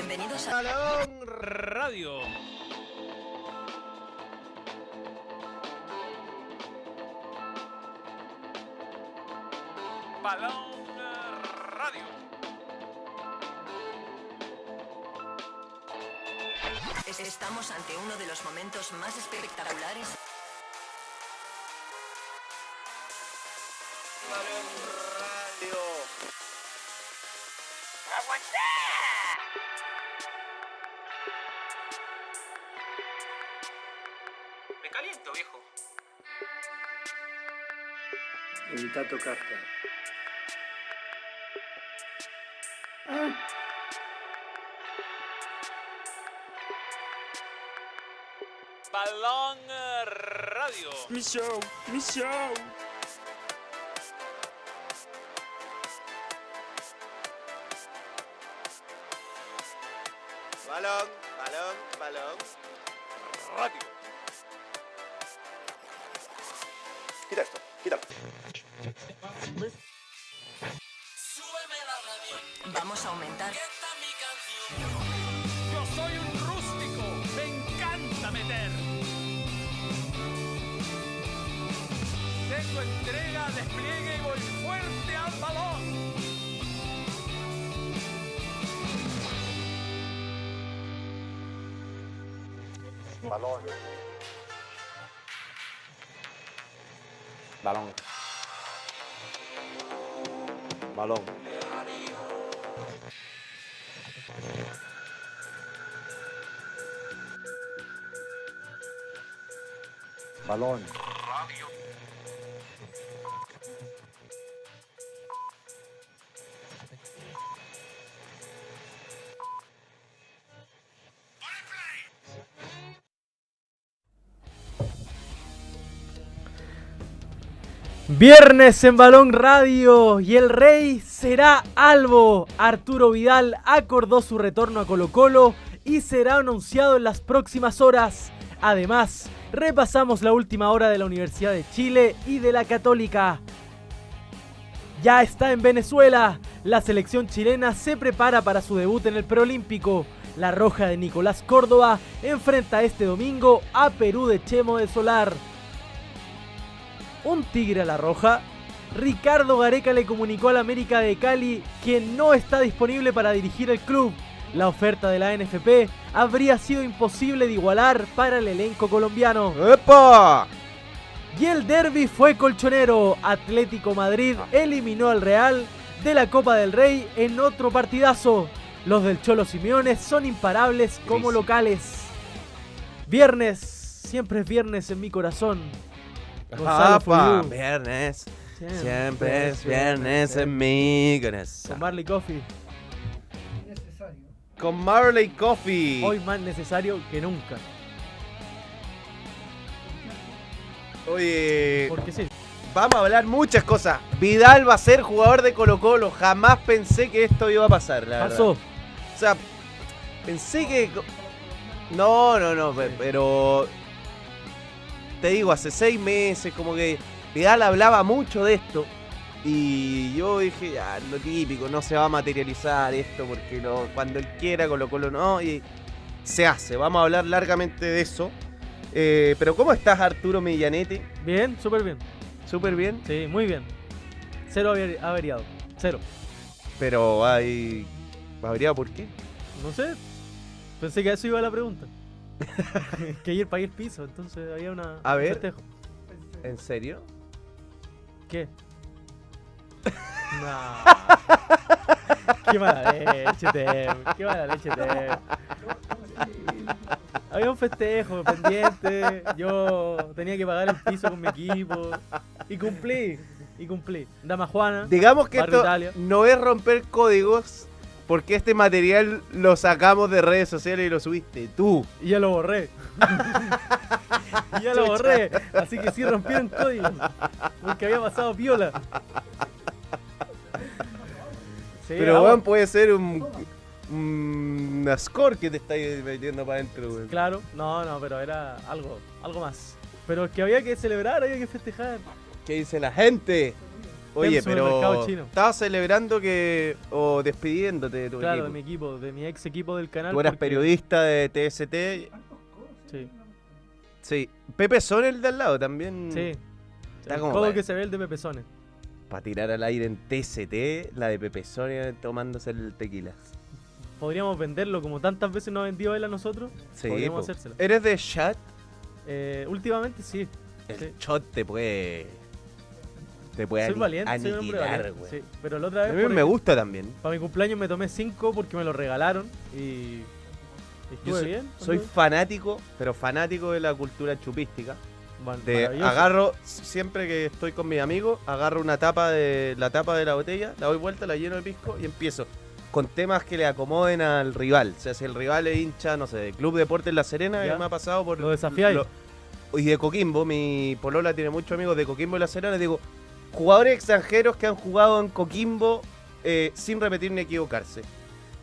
Bienvenidos a Balón Radio. Balón Radio. Es- Estamos ante uno de los momentos más espectaculares. Tocarte. Balón Radio. Mi show, Balón. Viernes en Balón Radio y el rey será Albo. Arturo Vidal acordó su retorno a Colo Colo y será anunciado en las próximas horas. Además, repasamos la última hora de la Universidad de Chile y de la Católica. Ya está en Venezuela. La selección chilena se prepara para su debut en el preolímpico. La roja de Nicolás Córdoba enfrenta este domingo a Perú de Chemo de Solar un tigre a la roja. Ricardo Gareca le comunicó al América de Cali que no está disponible para dirigir el club. La oferta de la NFP habría sido imposible de igualar para el elenco colombiano. ¡Epa! Y el derby fue colchonero. Atlético Madrid eliminó al Real de la Copa del Rey en otro partidazo. Los del Cholo Simeone son imparables como locales. Viernes, siempre es viernes en mi corazón. You. Viernes. Siempre, Siempre es viernes en mi corazón. Con Marley Coffee. Con Marley Coffee. Hoy más necesario que nunca. Oye, Porque sí. vamos a hablar muchas cosas. Vidal va a ser jugador de Colo Colo. Jamás pensé que esto iba a pasar, la verdad. Pasó. O sea, pensé que... No, no, no, pe- pero... Te digo, hace seis meses como que Vidal hablaba mucho de esto. Y yo dije, ya, lo típico, no se va a materializar esto porque no, cuando él quiera, Colo Colo no. Y se hace, vamos a hablar largamente de eso. Eh, pero ¿cómo estás Arturo Millanetti? Bien, súper bien. Súper bien. Sí, muy bien. Cero aver- averiado. Cero. Pero hay... ¿Habría por qué? No sé. Pensé que a eso iba la pregunta. que ayer pagué el piso, entonces había una. A ver. festejo. ¿En serio? ¿Qué? No. Qué mala leche, Teo. Qué mala leche, Teo. Había un festejo pendiente. Yo tenía que pagar el piso con mi equipo. Y cumplí. Y cumplí. Dama Juana. Digamos que esto Italia. no es romper códigos porque este material lo sacamos de redes sociales y lo subiste tú. Y ya lo borré. y ya lo borré. Así que sí rompieron código. Porque había pasado piola. Sí, Pero vamos. weón, puede ser un, un una score que te estáis metiendo para adentro, weón. Claro, no, no, pero era algo, algo más. Pero es que había que celebrar, había que festejar. ¿Qué dice la gente? Oye, pero estabas celebrando que o despidiéndote de tu Claro, de equipo. mi equipo, de mi ex equipo del canal. Tú eras porque- periodista de TST. Sí, Sí. Pepe Son el de al lado también. sí. Está el como codo para- que se ve el de Pepesones. Para tirar al aire en TST, la de Pepe Sonia tomándose el tequila. Podríamos venderlo como tantas veces nos ha vendido él a nosotros. Sí, Podríamos po. hacérselo. ¿Eres de chat? Eh, últimamente sí. El Sí. shot te puede. Te puede Soy ani- valiente, soy un hombre aniquilar, valiente. güey. Sí, pero la otra A vez. mí por me gusta también. Para mi cumpleaños me tomé 5 porque me lo regalaron y. Yo Estuve soy, bien. soy fanático, pero fanático de la cultura chupística. De agarro, siempre que estoy con mis amigos, agarro una tapa de la tapa de la botella, la doy vuelta, la lleno de pisco y empiezo con temas que le acomoden al rival. O sea, si el rival es hincha, no sé, de Club Deportes La Serena, Ya. que me ha pasado por. Lo desafiáis. y de Coquimbo, mi polola tiene muchos amigos de Coquimbo y La Serena, les digo, jugadores extranjeros que han jugado en Coquimbo eh, sin repetir ni equivocarse.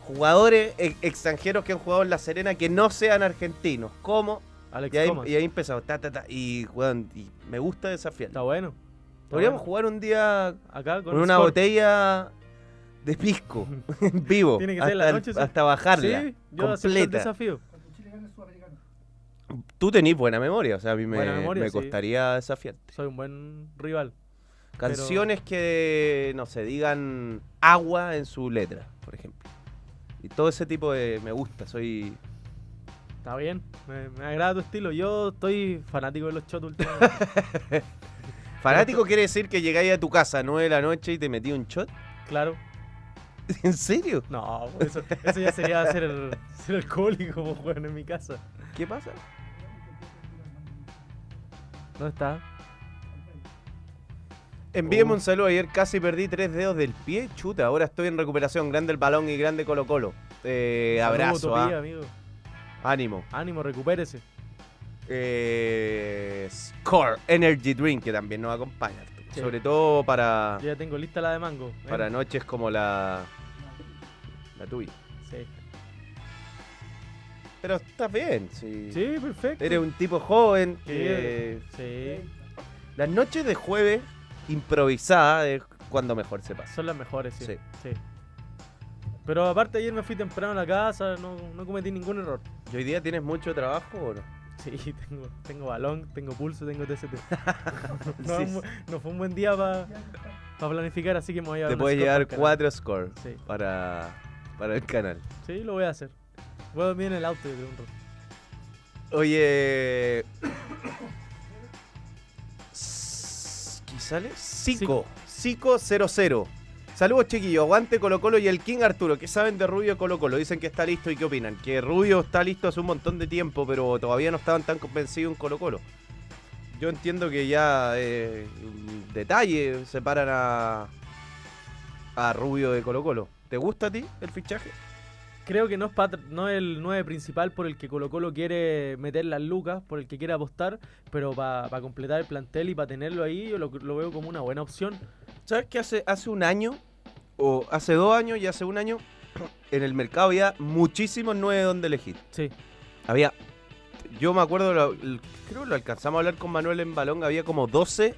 Jugadores eh, extranjeros que han jugado en La Serena que no sean argentinos. ¿Cómo? Alex Y ahí, Comas. y ahí empezamos, ta, ta, ta, y, weón, y me gusta desafiar. Está bueno. Está Podríamos bueno. jugar un día acá con, con una botella de pisco en vivo. Tiene que ser hasta, la el- noche, sí. hasta bajarla. Sí, yo acepto el completa. desafío. Tú tenés buena memoria, o sea, a mí me, memoria, me sí. costaría desafiarte. Soy un buen rival. Canciones que, no sé, digan agua en su letra, por ejemplo. Y todo ese tipo de... Me gusta, soy... Está bien. Me, me agrada tu estilo. Yo estoy fanático de los shots últimamente. Fanático quiere decir que llegáis a tu casa a 9 de la noche y te metí un shot. claro. ¿En serio? No, pues eso, eso ya sería ser, ser alcohólico como juegan en mi casa. ¿Qué pasa? ¿Dónde está? Envíeme un saludo. Ayer casi perdí tres dedos del pie. Chuta, ahora estoy en recuperación. Grande el balón y grande Colo Colo. Eh, abrazo, Utopía, ah. amigo. Ánimo. Ánimo, recupérese. Eh, Score Energy Drink, que también nos acompaña. Sí. Sobre todo para, Yo ya tengo lista la de mango. ¿eh? para noches como la, la tuya. Sí. Pero estás bien, sí. Sí, perfecto. Eres un tipo joven. Sí, sí. Las noches de jueves improvisadas es cuando mejor se pasa. Son las mejores, sí. Sí. sí. Pero aparte ayer me fui temprano a la casa, no, no cometí ningún error. ¿Y hoy día tienes mucho trabajo o no? Sí, tengo, tengo balón, tengo pulso, tengo TST. no, Sí. no fue un buen día para planificar, así que me voy a Te puedes llevar cuatro scores Sí. para, para el canal. Sí, lo voy a hacer. Voy a dormir en el auto yo creo, un rato. Oye. ¿Qué sale? Cico. Cico 00. Saludos chiquillos, aguante Colo Colo y el King Arturo. ¿Qué saben de Rubio Colo Colo? Dicen que está listo y qué opinan. Que Rubio está listo hace un montón de tiempo, pero todavía no estaban tan convencidos en Colo Colo. Yo entiendo que ya eh, detalle separan a, a Rubio de Colo Colo. ¿Te gusta a ti el fichaje? Creo que no es, no el 9 principal por el que Colo Colo quiere meter las lucas, por el que quiere apostar, pero para completar el plantel y para tenerlo ahí, yo lo veo como una buena opción. ¿Sabes que hace, hace un año, o hace dos años y hace un año, en el mercado había muchísimos nueve donde elegir? Sí, Había, yo me acuerdo, lo- creo que lo alcanzamos a hablar con Manuel en balón, había como 12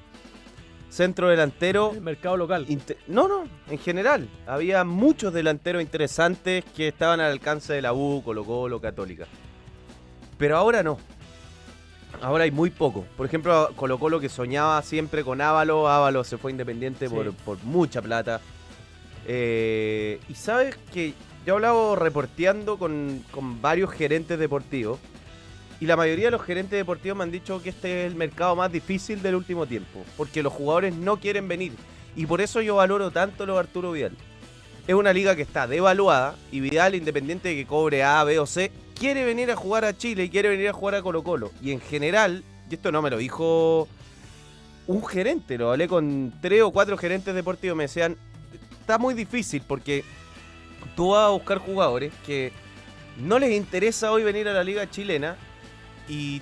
centro delantero. el mercado local. no, no, en general. Había muchos delanteros interesantes que estaban al alcance de la U, Colo Colo, Católica. Pero ahora no. Ahora hay muy poco. Por ejemplo, Colo Colo que soñaba siempre con Ávalo. Ávalo se fue independiente Sí. por, por mucha plata. Eh, y sabes que yo he hablado reporteando con, con varios gerentes deportivos. Y la mayoría de los gerentes deportivos me han dicho que este es el mercado más difícil del último tiempo. Porque los jugadores no quieren venir. Y por eso yo valoro tanto lo de Arturo Vidal. Es una liga que está devaluada y Vidal, independiente de que cobre A, B o C, quiere venir a jugar a Chile y quiere venir a jugar a Colo Colo. Y en general, y esto no me lo dijo un gerente, lo hablé con tres o cuatro gerentes deportivos, me decían, está muy difícil porque tú vas a buscar jugadores que no les interesa hoy venir a la liga chilena y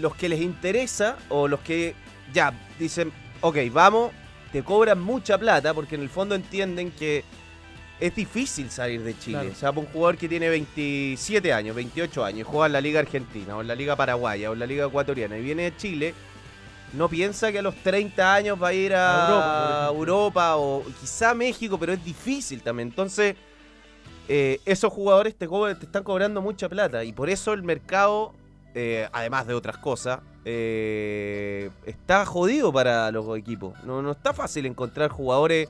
los que les interesa o los que ya dicen, ok, vamos, te cobran mucha plata porque en el fondo entienden que es difícil salir de Chile. Claro. O sea, para un jugador que tiene 27 años, 28 años, y juega en la Liga Argentina, o en la Liga Paraguaya, o en la Liga Ecuatoriana, y viene de Chile, no piensa que a los 30 años va a ir a, Europa o quizá México, pero es difícil también. Entonces, eh, esos jugadores te, co- te están cobrando mucha plata y por eso el mercado, eh, además de otras cosas, eh, está jodido para los equipos. No, no está fácil encontrar jugadores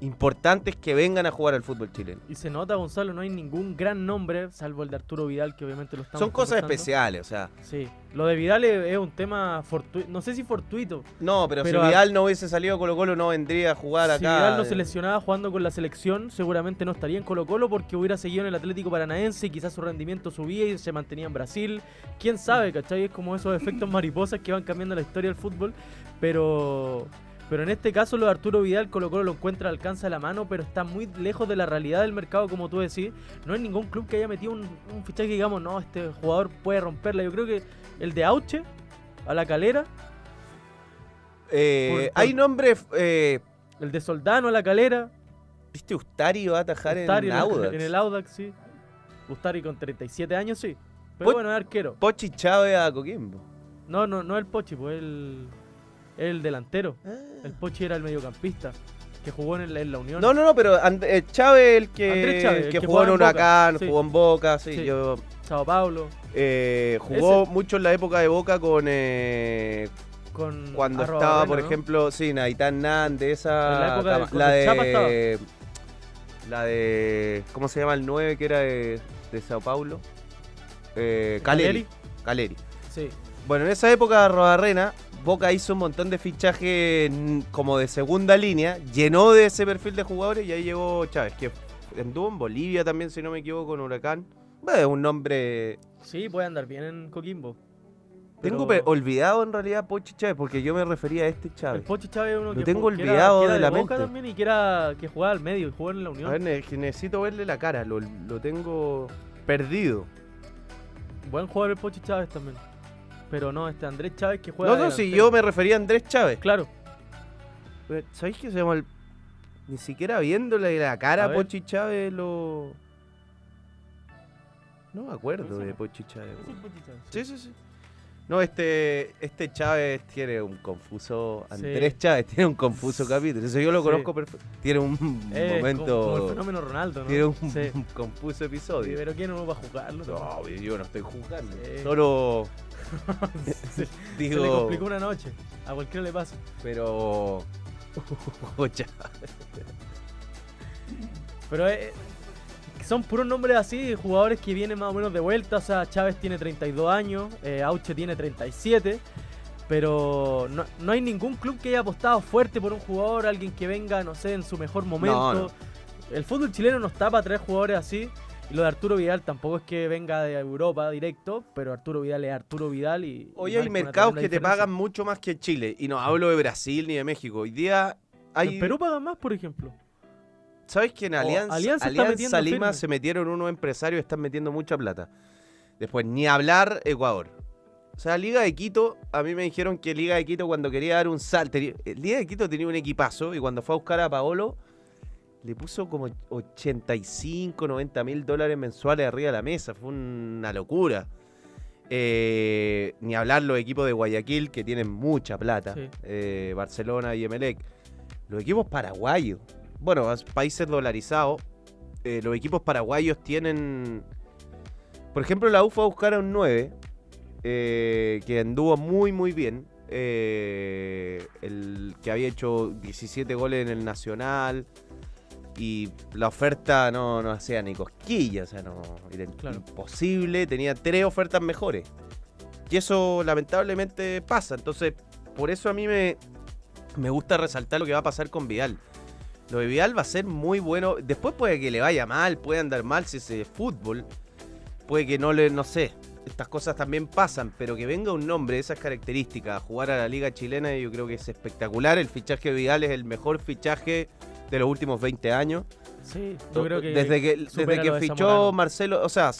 importantes que vengan a jugar al fútbol chileno. Y se nota, Gonzalo, no hay ningún gran nombre, salvo el de Arturo Vidal, que obviamente lo estamos Son cosas especiales, o sea, Sí, lo de Vidal es, es un tema fortuito, no sé si fortuito. no, pero, Pero si a- Vidal no hubiese salido a Colo Colo no vendría a jugar Si acá. Vidal no se lesionaba jugando con la selección, seguramente no estaría en Colo Colo porque hubiera seguido en el Atlético Paranaense y quizás su rendimiento subía y se mantenía en Brasil. Quién sabe, ¿cachai? Es como esos efectos mariposas que van cambiando la historia del fútbol. Pero, pero en este caso lo de Arturo Vidal, Colo Colo lo encuentra al alcance de la mano, pero está muy lejos de la realidad del mercado, como tú decís. No hay ningún club que haya metido un, un fichaje que digamos, no, este jugador puede romperla. Yo creo que el de Auche, a la calera, Eh, Por- por- Hay nombres. eh, el de Soldano a la calera. ¿Viste Ustari va a atajar Ustari en el- Audax? En el Audax, sí. Ustari con 37 años, sí. Pero bueno, es arquero. Pochi Chávez a Coquimbo. No, no, no el Pochi, pues el, el delantero. Ah. El Pochi era el mediocampista que jugó en, la Unión. No, no, no, pero And- eh, Chávez, el que, Chávez, el que que jugó en Huracán, sí. jugó en Boca, sí, Sí. yo Sao Paulo. eh, jugó Ese. mucho en la época de Boca con eh, Con cuando Arroba estaba, por ¿no? ejemplo, sí, Naitán Nández, esa En la época del- la de la de ¿cómo se llama el 9 que era de, de Sao Paulo? Eh, Caleri. Caleri. Sí. Bueno, en esa época Rodarrena, Boca hizo un montón de fichajes mm, como de segunda línea, llenó de ese perfil de jugadores y ahí llegó Chávez, que anduvo en Bolivia también, si no me equivoco, con Huracán. Bueno, es un nombre... Sí, puede andar bien en Coquimbo. Tengo Pero olvidado en realidad Pochi Chávez, porque yo me refería a este El Chávez. Pochi Chávez es uno Lo que, tengo jugó- que era- olvidado que era de la Boca mente. también y que, era, que jugaba al medio, jugó en la Unión. A ver, necesito verle la cara, lo, lo tengo perdido. Buen jugador el Pochi Chávez también. Pero no, este Andrés Chávez que juega. No, no, si yo me refería a Andrés Chávez. Claro. ¿Sabéis que se llama el... Ni siquiera viéndole la cara A. Pochi Chávez lo... No me acuerdo de Pochi Chávez. Sí, sí, sí. No, este, este Chávez tiene un confuso. Sí. Andrés Chávez tiene un confuso capítulo. Eso yo lo Sí. conozco perfecto. Tiene un Eh, momento. Como, como el fenómeno Ronaldo, ¿no? tiene un, Sí. un confuso Sí, episodio. pero ¿quién no va a jugarlo? No, yo no estoy jugando. Sí. Solo Se, le complicó una noche. A cualquiera le pasa. Pero. Pero eh, son puros nombres así, jugadores que vienen más o menos de vuelta. O sea, Chávez tiene 32 años, eh, Auche tiene 37. Pero no, no hay ningún club que haya apostado fuerte por un jugador, alguien que venga, no sé, en su mejor momento. no. El fútbol chileno no está para traer jugadores así. Y lo de Arturo Vidal tampoco es que venga de Europa directo, pero Arturo Vidal es Arturo Vidal y... Hoy y hay mercados que te pagan mucho más que Chile. Y no hablo de Brasil ni de México. Hoy día hay. En Perú pagan más, por ejemplo. ¿Sabes que en Alianza, Alianza Lima firme. se metieron unos empresarios y están metiendo mucha plata? Después, ni hablar Ecuador. O sea, Liga de Quito, a mí me dijeron que Liga de Quito cuando quería dar un salto, Liga de Quito tenía un equipazo y cuando fue a buscar a Paolo, le puso como 85, 90 mil dólares mensuales arriba de la mesa. Fue una locura. Eh, ni hablar los equipos de Guayaquil que tienen mucha plata. Sí. Eh, Barcelona y Emelec. Los equipos paraguayos. Bueno, es- países dolarizados. eh, los equipos paraguayos tienen. Por ejemplo, la U fue a buscar a un 9. eh, que anduvo muy, muy bien. el que había hecho 17 goles en el Nacional. Y la oferta no, no hacía ni cosquillas, o sea, no, era Claro. imposible. Tenía tres ofertas mejores. Y eso lamentablemente pasa. Entonces, por eso a mí me, me gusta resaltar lo que va a pasar con Vidal. Lo de Vidal va a ser muy bueno. Después puede que le vaya mal, puede andar mal si es fútbol. Puede que no le, no sé. Estas cosas también pasan, pero que venga un nombre de esas características a jugar a la liga chilena, yo creo que es espectacular. El fichaje de Vidal es el mejor fichaje de los últimos 20 años. Sí, yo creo que... desde que, desde que fichó. Marcelo, o sea,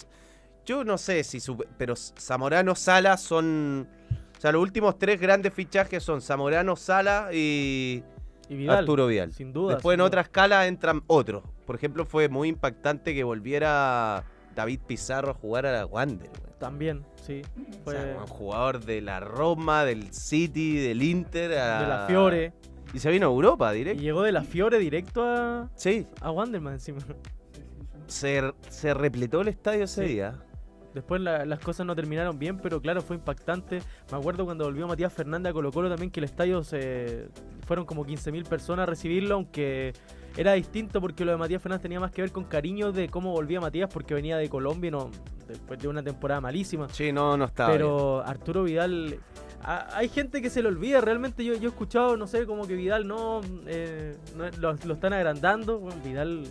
yo no sé si, supe- pero Zamorano, Sala son, o sea, los últimos tres grandes fichajes son Zamorano, Sala y Y Vidal, Arturo Vidal. sin duda. Después sin en duda. otra escala entran otros. Por ejemplo, fue muy impactante que volviera David Pizarro a jugar a la Wander. También, sí. O sea, un jugador de la Roma, del City, del Inter. a- de la Fiore. Y se vino a Europa Y directo. llegó de la Fiore directo a, Sí, a Wanderman encima. se, se repletó el estadio ese Sí. día. Después la- las cosas no terminaron bien, pero claro, fue impactante. Me acuerdo cuando volvió Matías Fernández a Colo Colo también que el estadio se fueron como 15.000 personas a recibirlo, aunque era distinto porque lo de Matías Fernández tenía más que ver con cariño de cómo volvía Matías porque venía de Colombia y no, después de una temporada malísima. Sí, no, no estaba. bien. Pero Arturo Vidal, a- hay gente que se lo olvida, realmente yo, yo he escuchado, no sé, como que Vidal no, eh, no lo, lo están agrandando. Bueno, Vidal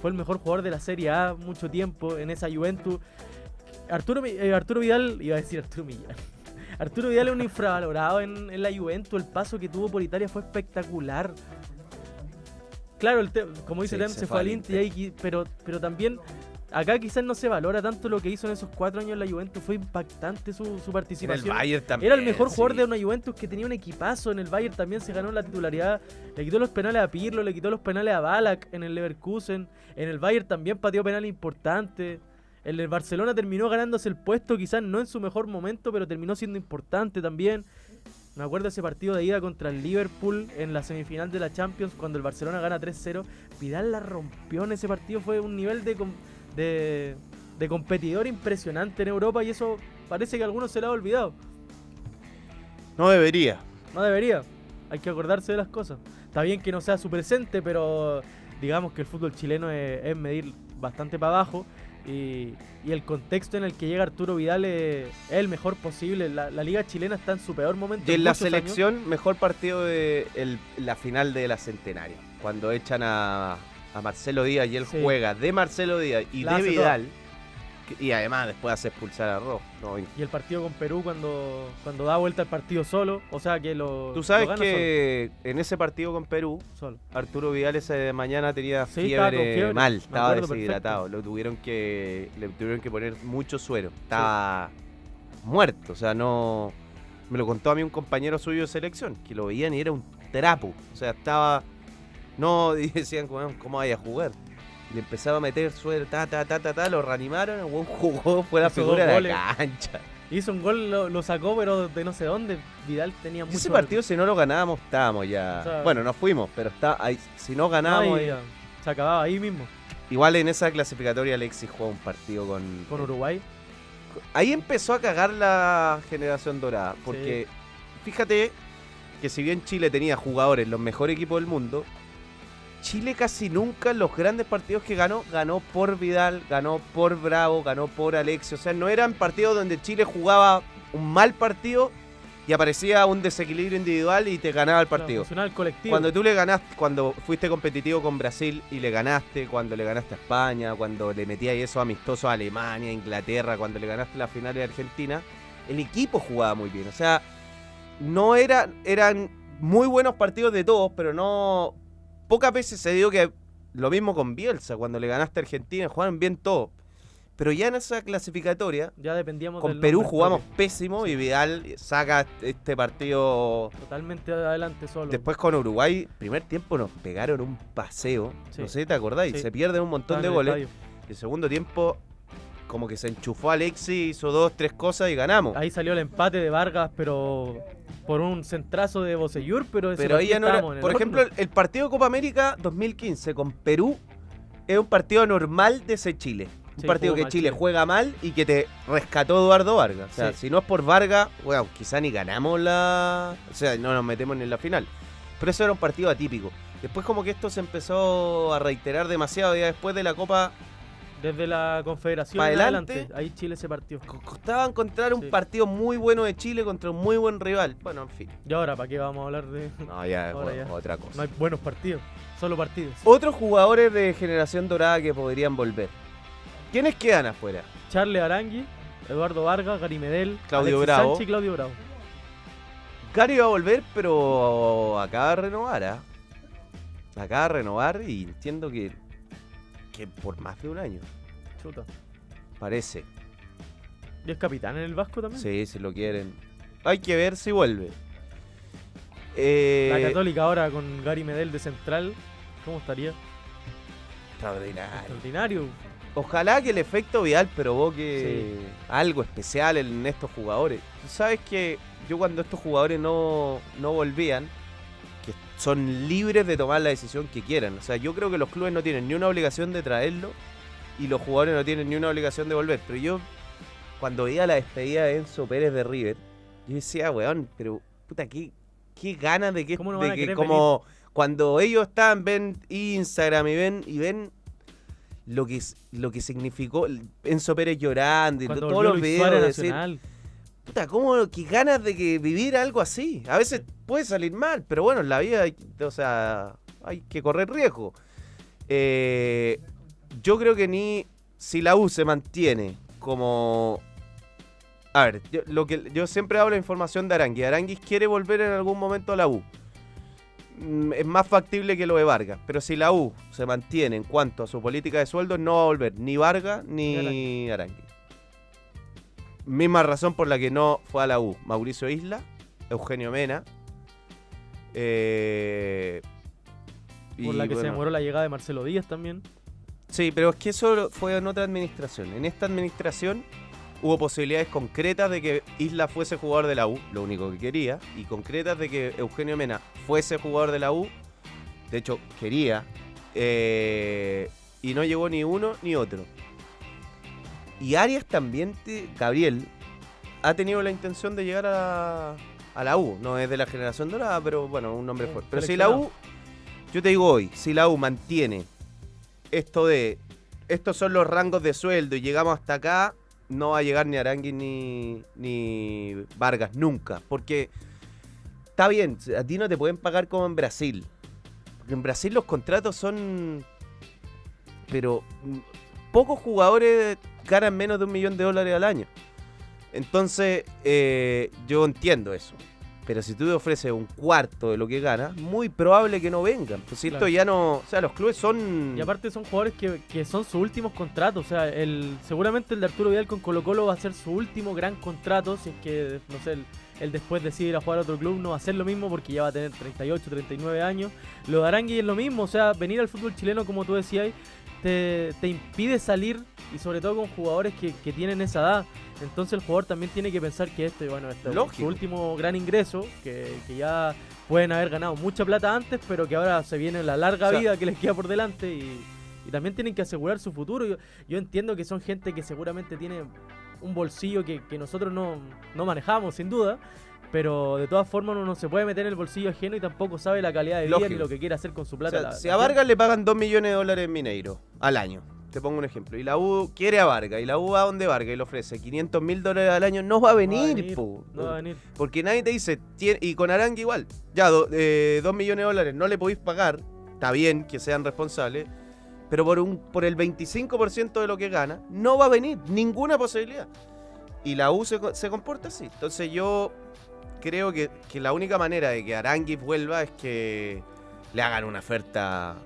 fue el mejor jugador de la Serie A mucho tiempo en esa Juventus. Arturo, eh, Arturo Vidal, iba a decir Arturo Millán. Arturo Vidal es un infravalorado en, en la Juventus, el paso que tuvo por Italia fue espectacular. Claro, el como dice Sí, Tem, se fue al Inter, pero, pero también acá quizás no se valora tanto lo que hizo en esos cuatro años en la Juventus, fue impactante su, su En el participación. Bayern también. Era el mejor jugador de una Juventus que tenía un equipazo. En el Bayern también se ganó la titularidad. Le quitó los penales a Pirlo, le quitó los penales a Balak en el Leverkusen. En el Bayern también pateó penales importantes. En el Barcelona terminó ganándose el puesto, quizás no en su mejor momento, pero terminó siendo importante también. Me acuerdo ese partido de ida contra el Liverpool en la semifinal de la Champions, cuando el Barcelona gana 3-0. Vidal la rompió en ese partido, fue un nivel de, de, de competidor impresionante en Europa y eso parece que a algunos se le ha olvidado. No debería. No debería. Hay que acordarse de las cosas. Está bien que no sea su presente, pero digamos que el fútbol chileno es, es medir bastante para abajo. Y, y el contexto en el que llega Arturo Vidal es, es el mejor posible. La, la liga chilena está en su peor momento. Y en la años. selección, mejor partido de el- la final de la Centenario. Cuando echan a, a Marcelo Díaz y él Sí. juega de Marcelo Díaz y La de Vidal. que- Y además después hace expulsar a Ross. No, y- el partido con Perú cuando, cuando da vuelta el partido solo. O sea que lo. Tú sabes lo gana que en ese partido con Perú, solo. Arturo Vidal ese de mañana tenía Sí, estaba con fiebre, mal, estaba deshidratado. Lo tuvieron que, le tuvieron que poner mucho suero. Estaba muerto, o sea, no. Me lo contó a mí un compañero suyo de selección, que lo veían y era un trapo. O sea, estaba. No, y decían, "Weón, ¿cómo vaya a jugar? Y le empezaba a meter suero, ta, ta, ta, ta, ta, lo reanimaron, el jugó, fue la Hizo figura de la cancha. Hizo un gol, lo, lo sacó, pero de no sé dónde. Vidal tenía mucho. ese partido, si no lo ganábamos, estábamos ya. O sea- bueno, no fuimos, pero está ahí. Si no ganábamos. ya, se acababa ahí mismo. Igual en esa clasificatoria Alexis jugó un partido con... Con Uruguay. Ahí empezó a cagar la generación dorada. Porque fíjate que si bien Chile tenía jugadores, los mejores equipos del mundo, Chile casi nunca los grandes partidos que ganó, ganó por Vidal, ganó por Bravo, ganó por Alexis. O sea, no eran partidos donde Chile jugaba un mal partido y aparecía un desequilibrio individual y te ganaba el partido. El colectivo. Cuando tú le ganaste, cuando fuiste competitivo con Brasil y le ganaste, cuando le ganaste a España, cuando le metías eso amistoso a Alemania, Inglaterra, cuando le ganaste la final de Argentina, el equipo jugaba muy bien. O sea, no era, eran muy buenos partidos de todos, pero no. Pocas veces se dio que lo mismo con Bielsa, cuando le ganaste a Argentina, jugaron bien todos. Pero ya en esa clasificatoria, ya dependíamos con del Perú jugamos pésimo y Vidal saca este partido Totalmente adelante solo. Después con Uruguay, primer tiempo nos pegaron un paseo. Sí. No sé si te acordáis. Sí. Se pierden un montón de el goles. Y el segundo tiempo, como que se enchufó Alexis, hizo dos, tres cosas y ganamos. Ahí salió el empate de Vargas, pero por un centrazo de Bocellur, pero ese Pero ahí ya no era- Por horno. ejemplo, el, partido de Copa América 2015 con Perú es un partido normal de ese Chile. Un Sí, partido que mal Chile Chile. juega mal y que te rescató Eduardo Vargas. O sea, Sí. si no es por Vargas, bueno, quizá ni ganamos la. O sea, no nos metemos ni en la final. Pero eso era un partido atípico. Después, como que esto se empezó a reiterar demasiado. Ya después de la Copa, Desde la Confederación adelante. adelante, ahí Chile se partió. co- costaba encontrar un Sí. partido muy bueno de Chile contra un muy buen rival. Bueno, en fin. Y ahora, ¿para qué vamos a hablar de.? No, ya, Ahora bueno, ya. otra cosa. No hay buenos partidos, solo partidos. Otros jugadores de generación dorada que podrían volver. ¿Quiénes quedan afuera? Charles Arangui, Eduardo Vargas, Gary Medel, Claudio Alexis Bravo. Sánchez y Claudio Bravo. Gary va a volver, pero acaba de renovar, ¿ah? Acaba de renovar y entiendo que, que por más de un año, Chuta. parece. ¿Y es capitán en el Vasco también? Sí, si lo quieren. Hay que ver si vuelve. Eh, La Católica ahora con Gary Medel de central, ¿cómo estaría? extraordinario. Extraordinario. ojalá que el efecto Vidal provoque algo especial en estos jugadores. Tú sabes que yo cuando estos jugadores no, no volvían, son libres de tomar la decisión que quieran. O sea, yo creo que los clubes no tienen ni una obligación de traerlo y los jugadores no tienen ni una obligación de volver. Pero yo, cuando veía la despedida de Enzo Pérez de River, yo decía, weón, pero puta, qué, qué ganas de que, ¿Cómo no de que como cuando ellos están, ven Instagram y ven, y ven lo que, lo que significó Enzo Pérez llorando y Cuando todos los videos decir. Puta, cómo, qué ganas de que vivir algo así. A veces puede salir mal, pero bueno, en la vida, hay, o sea, hay que correr riesgo. Eh, yo creo que ni si la U se mantiene como... A ver, yo, lo que, yo siempre hablo de información de Aranguis. Aranguis quiere volver en algún momento a la U. Mm, Es más factible que lo de Vargas. Pero si la U se mantiene en cuanto a su política de sueldos, no va a volver ni Vargas ni Aranguis. Misma razón por la que no fue a la U. Mauricio Isla, Eugenio Mena. eh, Por y la que se demoró la llegada de Marcelo Díaz también. Sí, pero es que eso fue en otra administración. En esta administración hubo posibilidades concretas de que Isla fuese jugador de la U, lo único que quería, y concretas de que Eugenio Mena fuese jugador de la U, de hecho quería, eh, y no llegó ni uno ni otro. Y Arias también, te- Gabriel, ha tenido la intención de llegar a, a la U. No es de la generación dorada, pero bueno, un nombre Sí, fuerte. Pero si la U, yo te digo hoy, si la U mantiene esto de estos son los rangos de sueldo y llegamos hasta acá, no va a llegar ni Arangui ni, ni Vargas nunca. Porque está bien, a ti no te pueden pagar como en Brasil. Porque en Brasil los contratos son. Pero mm, pocos jugadores ganan menos de un millón de dólares al año. Entonces, eh, yo entiendo eso. Pero si tú te ofreces un cuarto de lo que ganas, muy probable que no vengan. Pues si esto Claro. ya no. O sea, los clubes son. Y aparte son jugadores que, que son sus últimos contratos. O sea, el, seguramente el de Arturo Vidal con Colo Colo va a ser su último gran contrato. Si es que, no sé, el, el después decide ir a jugar a otro club, no va a ser lo mismo porque ya va a tener 38, 39 años. Lo de Arangui es lo mismo. O sea, venir al fútbol chileno, como tú decías, te, te impide salir y sobre todo con jugadores que, que tienen esa edad. Entonces el jugador también tiene que pensar que este, bueno, este es su último gran ingreso, que, que ya pueden haber ganado mucha plata antes, pero que ahora se viene la larga O sea- vida que les queda por delante y, y también tienen que asegurar su futuro. Yo, yo entiendo que son gente que seguramente tiene un bolsillo que, que nosotros no, no manejamos, sin duda. Pero de todas formas uno no se puede meter en el bolsillo ajeno y tampoco sabe la calidad de vida Lógico. ni lo que quiere hacer con su O plata. sea, la- si la a Vargas le pagan 2 millones de dólares en Mineiro al año, te pongo un ejemplo, y la U quiere a Vargas, y la U va a donde Vargas y le ofrece 500 mil dólares al año, no va a gente. No va a venir, venir, po. no va a venir. Porque nadie te dice, "Tien- y con Arangui igual, ya, 2 millones de dólares no le podéis pagar, está bien que sean responsables, pero por, un, por el 25% de lo que gana, no va a venir, ninguna posibilidad. Y la U se comporta así. Entonces yo creo que, que la única manera de que Arangui vuelva es que le hagan una oferta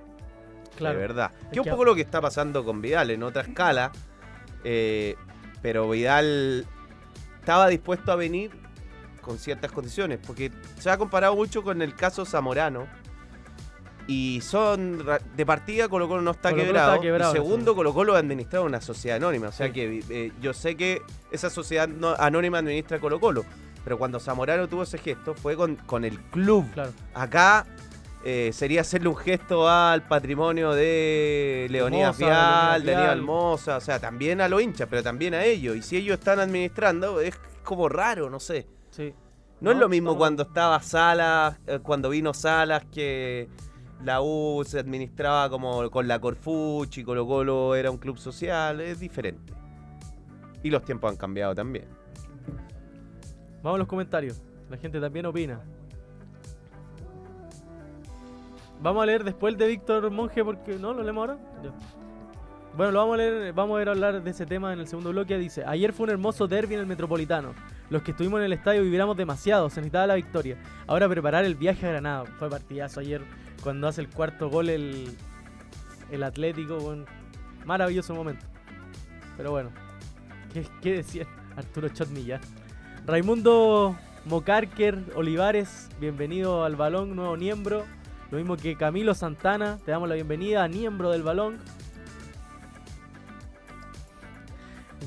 Claro. de verdad. Que es un poco lo que está pasando con Vidal en otra escala. eh, pero Vidal estaba dispuesto a venir con ciertas condiciones. Porque se ha comparado mucho con el caso Zamorano. Y son de partida Colo Colo no está quebrado. está quebrado, y segundo, sí. Colo Colo ha administrado una sociedad anónima. O sea Sí. que eh, yo sé que esa sociedad no- anónima administra Colo Colo. Pero cuando Zamorano tuvo ese gesto fue con, con el club. Claro. Acá eh, sería hacerle un gesto al patrimonio de Leonidas Vial, de Aníbal. Moza, o sea, también a los hinchas, pero también a ellos. Y si ellos están administrando, es como raro, no sé. Sí. No, es lo mismo cuando estaba Salas, eh, cuando vino Salas, que la U se administraba como con la Corfuchi, Colo Colo era un club social, es diferente. Y los tiempos han cambiado también. Vamos a los comentarios. La gente también opina. Vamos a leer después el de Víctor Monge porque no lo leemos ahora. Bueno, lo vamos a leer, vamos a ir a hablar de ese tema en el segundo bloque. Dice, ayer fue un hermoso derby en el Metropolitano. Los que estuvimos en el estadio vibramos demasiado, se necesitaba la victoria. Ahora preparar el viaje a Granada. Fue partidazo ayer cuando hace el cuarto gol el, el Atlético. Maravilloso momento. Pero bueno, ¿qué, decía Arturo Chotmilla? Raimundo Mocarker Olivares, bienvenido al balón, nuevo miembro. Lo mismo que Camilo Santana, te damos la bienvenida a miembro del balón.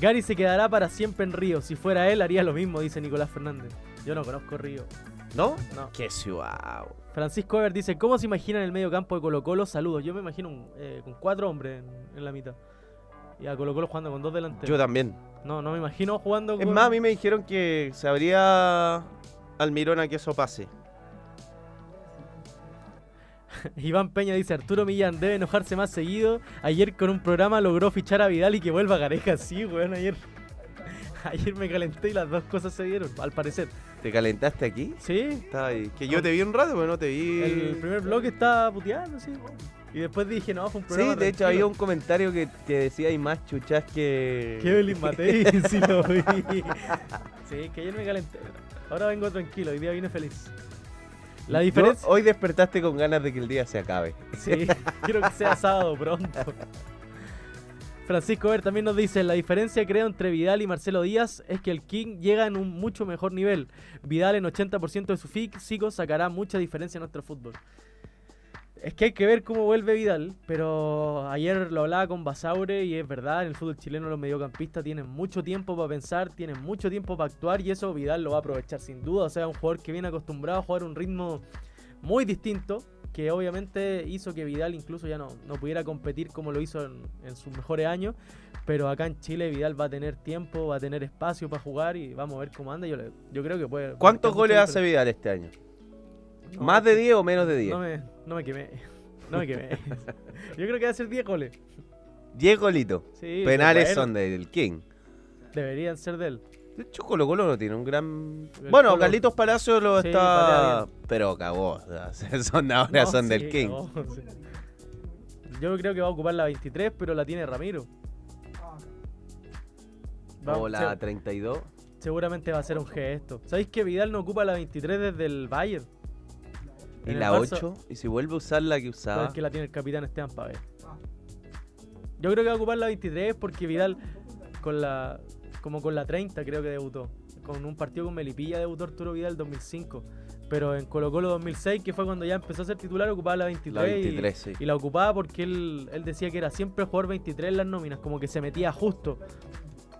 Gary se quedará para siempre en Río. Si fuera él, haría lo mismo, dice Nicolás Fernández. Yo no conozco Río. ¿No? No. Qué ciudad. Francisco Ever dice, ¿cómo se imaginan el medio campo de Colo Colo? Saludos. Yo me imagino un, eh, con cuatro hombres en, en la mitad. Y a Colo Colo jugando con dos delanteros. Yo también. No, no me imagino jugando Es con... más, a mí me dijeron que se habría Almirón a que eso pase. Iván Peña dice, Arturo Millán debe enojarse más seguido. Ayer con un programa logró fichar a Vidal y que vuelva a Gareja. Sí, weón, ayer... Ayer me calenté y las dos cosas se dieron, al parecer. ¿Te calentaste aquí? Sí, Estaba ahí. Que yo te vi un rato, pero no te vi. el primer bloque estaba puteando, sí. Y después dije, no, fue un programa Sí, de hecho había un comentario que, que decía hay más chuchas que. Kevin Matei, sí lo vi. Sí, que ayer me calenté. Ahora vengo tranquilo, hoy día vine feliz. La Yo- diferencia... hoy despertaste con ganas de que el día se acabe. Sí, quiero que sea sábado pronto. Francisco Ver también nos dice, la diferencia creo entre Vidal y Marcelo Díaz es que el King llega en un mucho mejor nivel. Vidal en 80% de su físico sacará mucha diferencia en nuestro fútbol. Es que hay que ver cómo vuelve Vidal, pero ayer lo hablaba con Basaure y es verdad, en el fútbol chileno los mediocampistas tienen mucho tiempo para pensar, tienen mucho tiempo para actuar y eso Vidal lo va a aprovechar sin duda. O sea, un jugador que viene acostumbrado a jugar un ritmo muy distinto, que obviamente hizo que Vidal incluso ya no, no pudiera competir como lo hizo en, en sus mejores años. Pero acá en Chile Vidal va a tener tiempo, va a tener espacio para jugar y vamos a ver cómo anda. Yo, le- yo creo que puede... ¿Cuántos goles hace Vidal este año? No, ¿Más de 10 o menos de 10? No me, no me quemé. No me quemé. yo creo que va a ser 10 goles. 10 golitos. Sí, Penales son del King. Deberían ser de él. De hecho, Colo Colo no tiene un gran. El Bueno, Colo- Carlitos Palacio lo Sí, está. Pero cagó. o sea, son de ahora, No, son sí, del King. cagó, sí. Yo creo que va a ocupar la 23, pero la tiene Ramiro. Va- O la se- 32. seguramente va a ser un gesto. ¿Sabéis que Vidal no ocupa la 23 desde el Bayern? Y la Barça- 8. Y si vuelve a usar la que usaba. Porque la tiene el capitán Esteban Pavel. Yo creo que va a ocupar la 23 porque Vidal con la como con la 30 creo que debutó. Con un partido con Melipilla debutó Arturo Vidal 2005. Pero en Colo Colo 2006, que fue cuando ya empezó a ser titular, ocupaba la 23. La y- 23, sí. y, la ocupaba porque él, él decía que era siempre jugador 23 en las nóminas, como que se metía justo.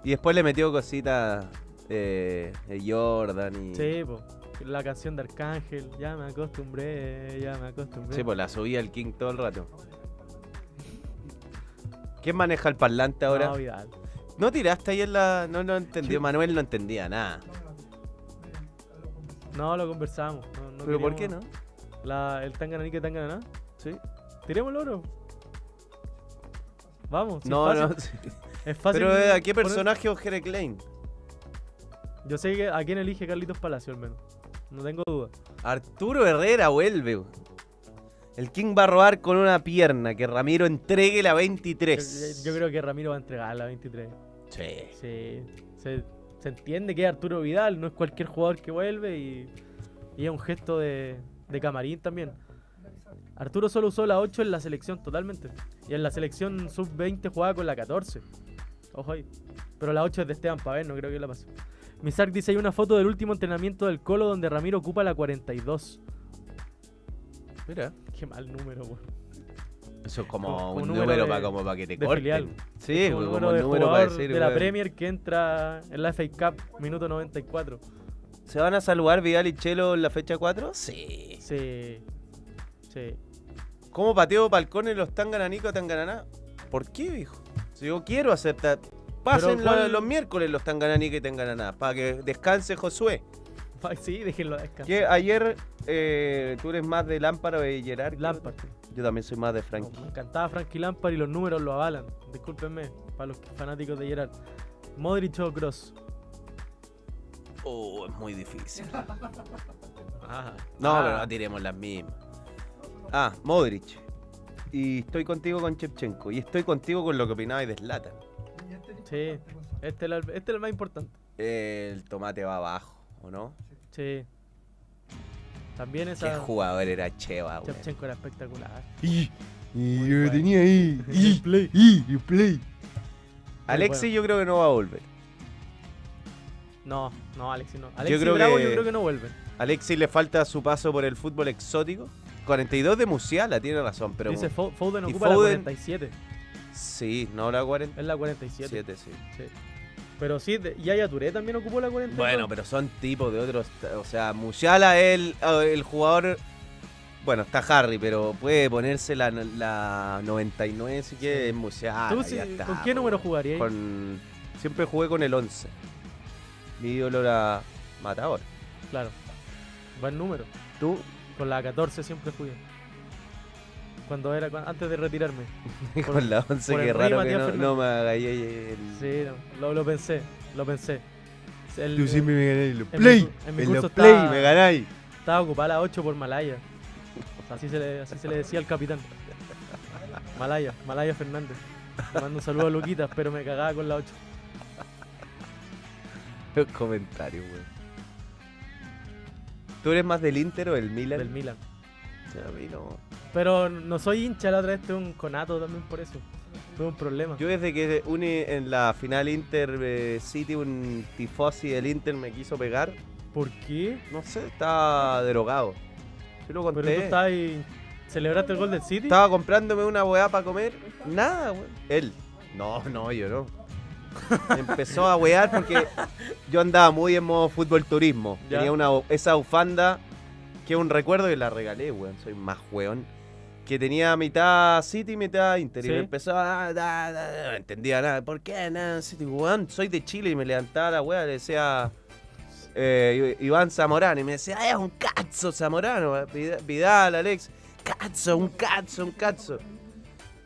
Y después le metió cositas. Eh, Jordan y. Sí, po. La canción de Arcángel, ya me acostumbré, ya me acostumbré. Sí, pues la subía el King todo el rato. ¿Quién maneja el parlante ahora? No, Vidal. No tiraste ayer la. No, no entendió. Sí. Manuel no entendía nada. No, lo conversamos. no- no ¿Pero por qué no? La, el Tangananí que Tangananá. Sí. Tiremos el oro. Vamos. si No, es no. sí. Es fácil. Pero ¿a qué poner- personaje o Jere Klein? Yo sé que a quién elige Carlitos Palacio al menos. No tengo duda. Arturo Herrera vuelve. El King va a robar con una pierna. Que Ramiro entregue la Yo, 23. yo creo que Ramiro va a entregar la 23. Sí. Sí. Se, se entiende que es Arturo Vidal, no es cualquier jugador que vuelve y, y es un gesto de, de camarín también. Arturo solo usó la 8 en la selección totalmente. Y en la selección sub-20 jugaba con la 14. Ojo ahí. Pero la 8 es de Esteban Pavel, no creo que la pase. Misak dice, hay una foto del último entrenamiento del Colo donde Ramiro ocupa la 42. Mira. Qué mal número, weón. Eso es como, un número número de- para como para que te de corten. filial. Sí, Como como, número un de número para decir. de la weón. Premier que entra en la FA Cup, minuto 94. ¿Se van a saludar Vidal y Chelo en la fecha 4? Sí. Sí. Sí. ¿Cómo pateo balcones los Tangananico Tangananá? ¿Por qué, viejo? Si yo quiero aceptar. Pasen Pero, ¿cuál- los, los miércoles los Tangananico y Tangananá. Para que descanse Josué. Sí, déjenlo descansar. Que ayer eh, tú eres más de Lámpara o de Gerard. creo. Lampard. Yo también soy más de Frankie. Me encantaba Frankie Lampard y los números lo avalan. Discúlpenme, para los fanáticos de Gerard. Modric o Cross. Oh, es muy difícil. Ah, No, ah, pero no tiremos las mismas. Ah, Modric. Y estoy contigo con Chepchenko. Y estoy contigo con lo que opinabas de Zlatan. Sí, este es, el, este es el más importante. El tomate va abajo, ¿o no? Sí. También Qué esa. jugador era Cheva, güey. Chevchenko era espectacular. Y, Muy yo bueno. tenía ahí. Y play. y, y play. Alexis bueno. yo creo que no va a volver. No, no, Alexis no. Alexis creo Bravo que- yo creo que no vuelve. Alexis le falta su paso por el fútbol exótico. 42 de Musiala, tiene razón, pero... Dice Fo- Foden y ocupa la Foden- 47. Sí, no la 47, Es la 47. sí. Sí. Pero sí, Yaya Touré también ocupó la 42. Bueno, pero son tipos de otros. O sea, Musiala es el, el jugador. Bueno, está Harry, pero puede ponerse la, la 99 si quiere. Es Musiala. ¿Tú sí- está, ¿Con qué número jugarías? Con, siempre jugué con el 11. Mi ídolo era Matador. Claro. Buen número. ¿Tú? Con la 14 siempre jugué. Cuando era, antes de retirarme. Por- con la 11, por el qué Rey raro que no, me hagáis el. Sí, no, lo, lo pensé, lo pensé. El- Tú sí me ganáis los en mi play. en mi En curso los play estaba- me ganáis. Estaba ocupada la 8 por Malaya. Así se le, así se le decía al capitán. Malaya, Malaya Fernández. Le mando un saludo a Luquitas, pero me cagaba con la 8. Los comentarios, güey. ¿Tú eres más del Inter o del Milan? del Milan. A mí no. Pero no soy hincha, la otra vez tuve un conato también por eso. Tuve un problema. Yo desde que uni en la final Inter eh, City un tifosi del Inter me quiso pegar, ¿Por qué? no sé, estaba drogado. Yo lo Pero conté. tú estabas ahí... ¿Celebraste el gol del City? Estaba comprándome una weá para comer. Nada, güey. Él. No, no, yo no. Empezó a wear porque yo andaba muy en modo fútbol turismo. Ya. Tenía una, esa bufanda que es un recuerdo y la regalé, weón. Soy más weón. Que tenía mitad City y mitad Inter. Y me empezó a. da, da, da, no entendía nada. ¿Por qué nada City, weón? Soy de Chile y me levantaba la weá. Le decía. eh, Iván Zamorano. Y me decía, "Ah, es un cazzo Zamorano. Vid- Vidal, Alex. Cazzo, un cazzo, un cazzo.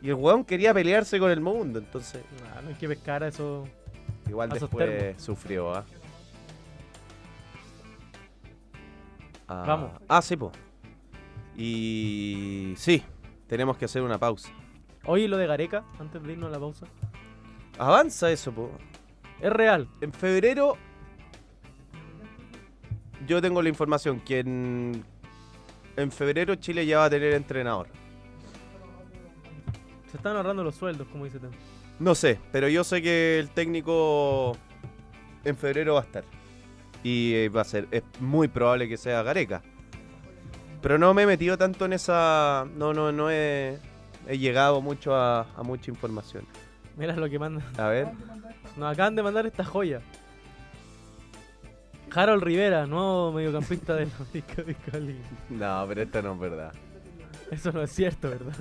Y el weón quería pelearse con el mundo. Entonces. Ah, no hay que pescar a eso. Igual A después sufrió, ¿ah? Ah, Vamos. Ah, sí, po. Y sí, tenemos que hacer una pausa. Oye, lo de Gareca, antes de irnos a la pausa. Avanza eso, po. Es real. En febrero yo tengo la información que en, en febrero Chile ya va a tener entrenador. Se están ahorrando los sueldos, como dice Tem. No sé, pero yo sé que el técnico en febrero va a estar. Y eh, va a ser, es muy probable que sea Gareca. Pero no me he metido tanto en esa. No, no, no he, he llegado mucho a, a mucha información. Mira lo que mandan. A ver. Nos acaban de mandar esta joya. Harold Rivera, nuevo mediocampista de la América de Cali. No, pero esto no es verdad. Eso no es cierto, ¿verdad?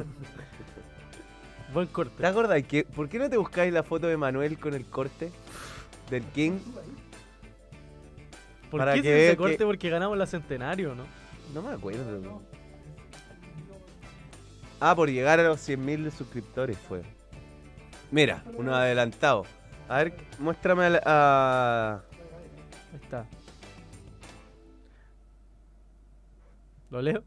Buen ¿Te corte. acuerdas que por qué no te buscáis la foto de Manuel con el corte del King? ¿Por para qué que se ese corte? que- Porque ganamos la centenario, ¿no? No me acuerdo. Ah, por llegar a los 100.000 suscriptores fue. Mira, uno adelantado. A ver, muéstrame a... la- a- Ahí está. ¿Lo leo?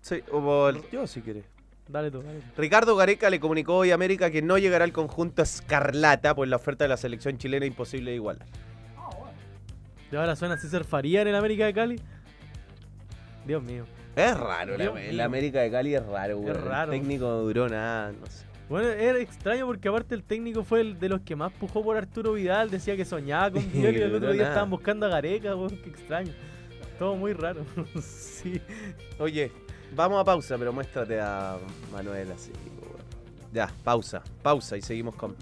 Sí, o por- yo si quieres. Dale tú, dale tú. Ricardo Gareca le comunicó hoy a América que no llegará al conjunto Escarlata, pues la oferta de la selección chilena imposible de igualar. Y ahora suena César Faría en el América de Cali. Dios mío. Es raro, la, la América de Cali es raro, güey. raro. El técnico no duró nada, no sé. Bueno, era extraño porque aparte el técnico fue el de los que más pujó por Arturo Vidal, decía que soñaba con Vidal y el otro día nada. estaban buscando a Gareca, weón, qué extraño. Todo muy raro. sí. Oye, vamos a pausa, pero muéstrate a Manuel así. güey. Ya, pausa, pausa y seguimos con...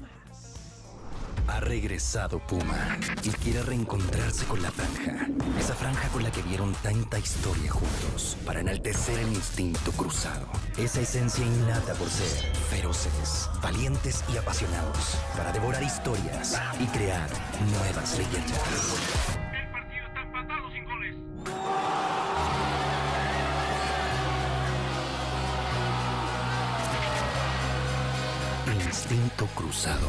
Ha regresado Puma y quiere reencontrarse con la franja. Esa franja con la que vieron tanta historia juntos para enaltecer el instinto cruzado. Esa esencia innata por ser feroces, valientes y apasionados para devorar historias y crear nuevas leyendas. El partido está empatado sin goles. Instinto cruzado.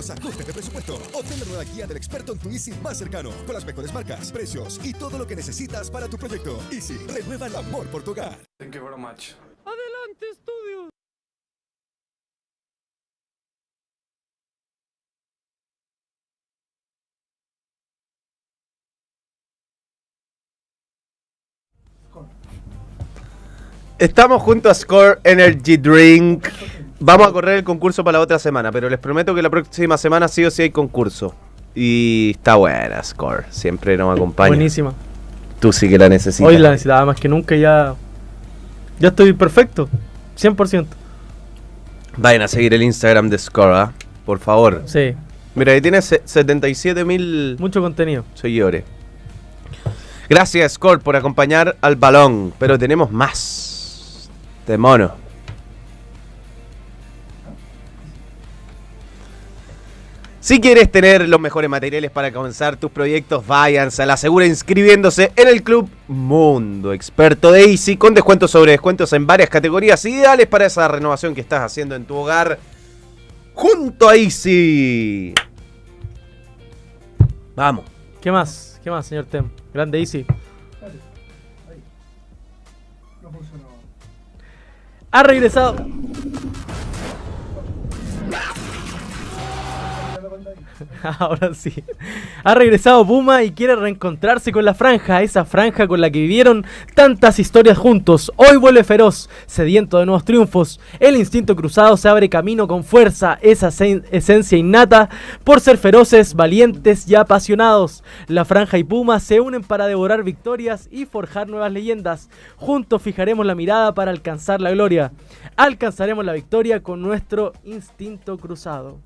Los ajustes de presupuesto. Obtén la nueva guía del experto en tu Easy más cercano, con las mejores marcas, precios y todo lo que necesitas para tu proyecto. Easy, renueva el amor por tu hogar. Thank you very much. Adelante, estudio. Estamos junto a Score Energy Drink. Vamos a correr el concurso para la otra semana, pero les prometo que la próxima semana sí o sí hay concurso. Y está buena, Score. Siempre nos acompaña. Buenísima. Tú sí que la necesitas. Hoy la necesitaba más que nunca ya. Ya estoy perfecto. 100%. Vayan a seguir el Instagram de Score, ¿ah? por favor. Sí. Mira, ahí tiene se- 77 mil Mucho contenido. seguidores. Gracias, Score, por acompañar al balón. Pero tenemos más de mono. Si quieres tener los mejores materiales para comenzar tus proyectos, váyanse a la segura inscribiéndose en el Club Mundo Experto de Easy con descuentos sobre descuentos en varias categorías ideales para esa renovación que estás haciendo en tu hogar junto a Easy. Vamos. ¿Qué más? ¿Qué más, señor Tem? Grande Easy. Ha regresado. Ahora sí. Ha regresado Puma y quiere reencontrarse con la franja, esa franja con la que vivieron tantas historias juntos. Hoy vuelve feroz, sediento de nuevos triunfos. El instinto cruzado se abre camino con fuerza, esa sen- esencia innata por ser feroces, valientes y apasionados. La franja y Puma se unen para devorar victorias y forjar nuevas leyendas. Juntos fijaremos la mirada para alcanzar la gloria. Alcanzaremos la victoria con nuestro instinto cruzado.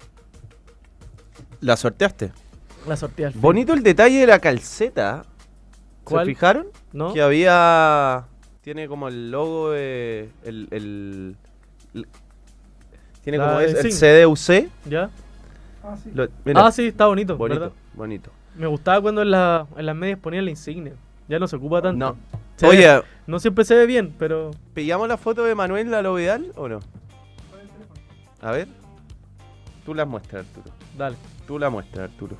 La sorteaste. La sortía al fin. Bonito el detalle de la calceta. ¿Cuál? ¿Se fijaron? ¿No? Que había. Tiene como el logo de. El. el- el- tiene La como es, el. CDUC. ¿Ya? Lo- mira, ah, sí, está bonito, bonito, ¿verdad? bonito. Me gustaba cuando en, la- en las medias ponían la insignia. Ya no se ocupa tanto. No. Se Oye, ve- no siempre se ve bien, pero ¿pillamos la foto de Manuel Lalo Vidal o no? A ver. Tú la muestras, Arturo. Dale. Tú la muestras, Arturo.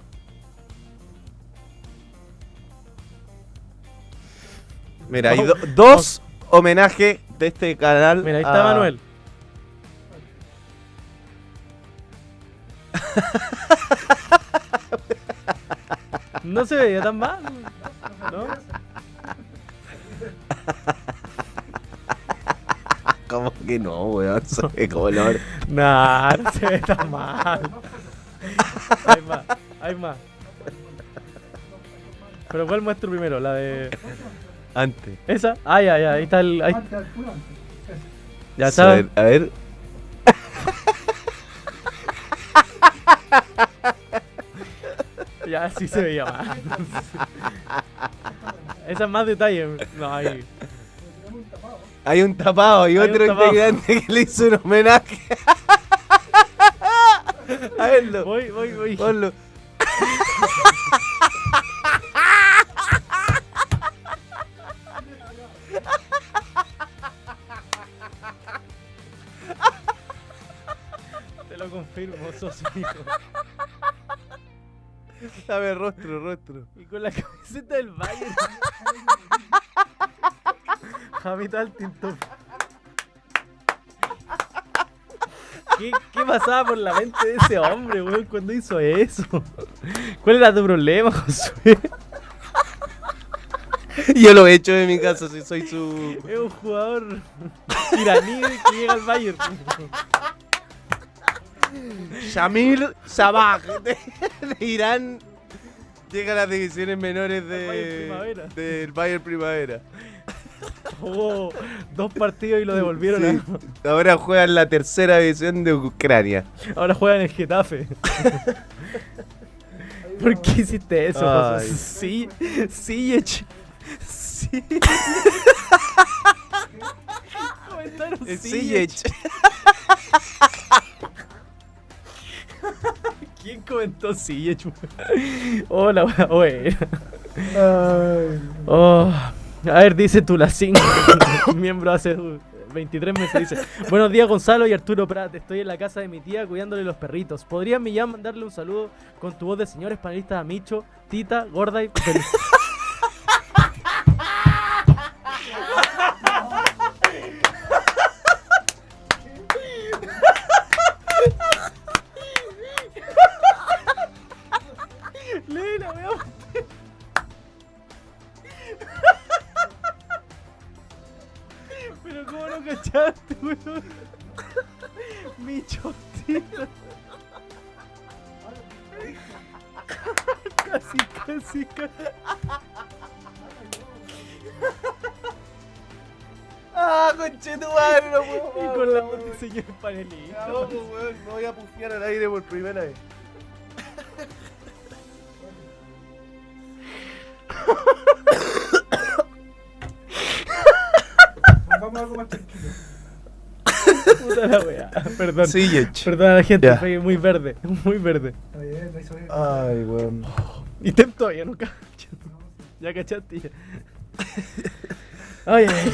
Mira, hay do- dos homenajes de este canal. Mira, ahí está a- Manuel. No se veía tan mal. ¿No? ¿Cómo que no, weón? Soy de color. Nah, no se ve tan mal. Hay más, hay más. Pero ¿cuál muestro primero? La de. Antes. ¿Esa? Ah, ya, ya, ahí está el. ahí- Ya ver, a ver. Ya sí se veía mal. Esa es más detalle. No, ahí. Hay un tapado y Hay otro integrante que le hizo un homenaje. a verlo. Voy, voy, voy. Ponlo. Te lo confirmo, sos un hijo. Dame rostro, rostro. Y con la camiseta del Bayern. Jamita al ¿Qué, ¿Qué pasaba por la mente de ese hombre, weón, cuando hizo eso? ¿Cuál era tu problema, Josué? Yo lo he hecho en mi casa si soy su. Es un jugador iraní que llega al Bayern. Shamil Sabah de, de Irán llega a las divisiones menores de, Bayern Primavera. del Bayern Primavera. Jugó dos partidos y lo devolvieron. Sí, ahora juega en la tercera división de Ucrania. a- ahora juega en el Getafe. ¿Por qué hiciste eso, Ay. Sí, sí, ech- sí. Comentaron El sí. ¿Quién comentó sí, Hola, wea, buena. Oh, a ver, dice Tulacín, miembro hace 23 meses dice. Buenos días Gonzalo y Arturo Prat. Estoy en la casa de mi tía cuidándole los perritos. ¿Podrían Millán mandarle un saludo con tu voz de señores panelistas a Micho, Tita, Gorda y Perdón. Perdón a la gente, Ya. fue muy verde, muy verde. Está. Ay, weón. Y Tem todavía nunca. Ya cachaste. ya. Ay, ay.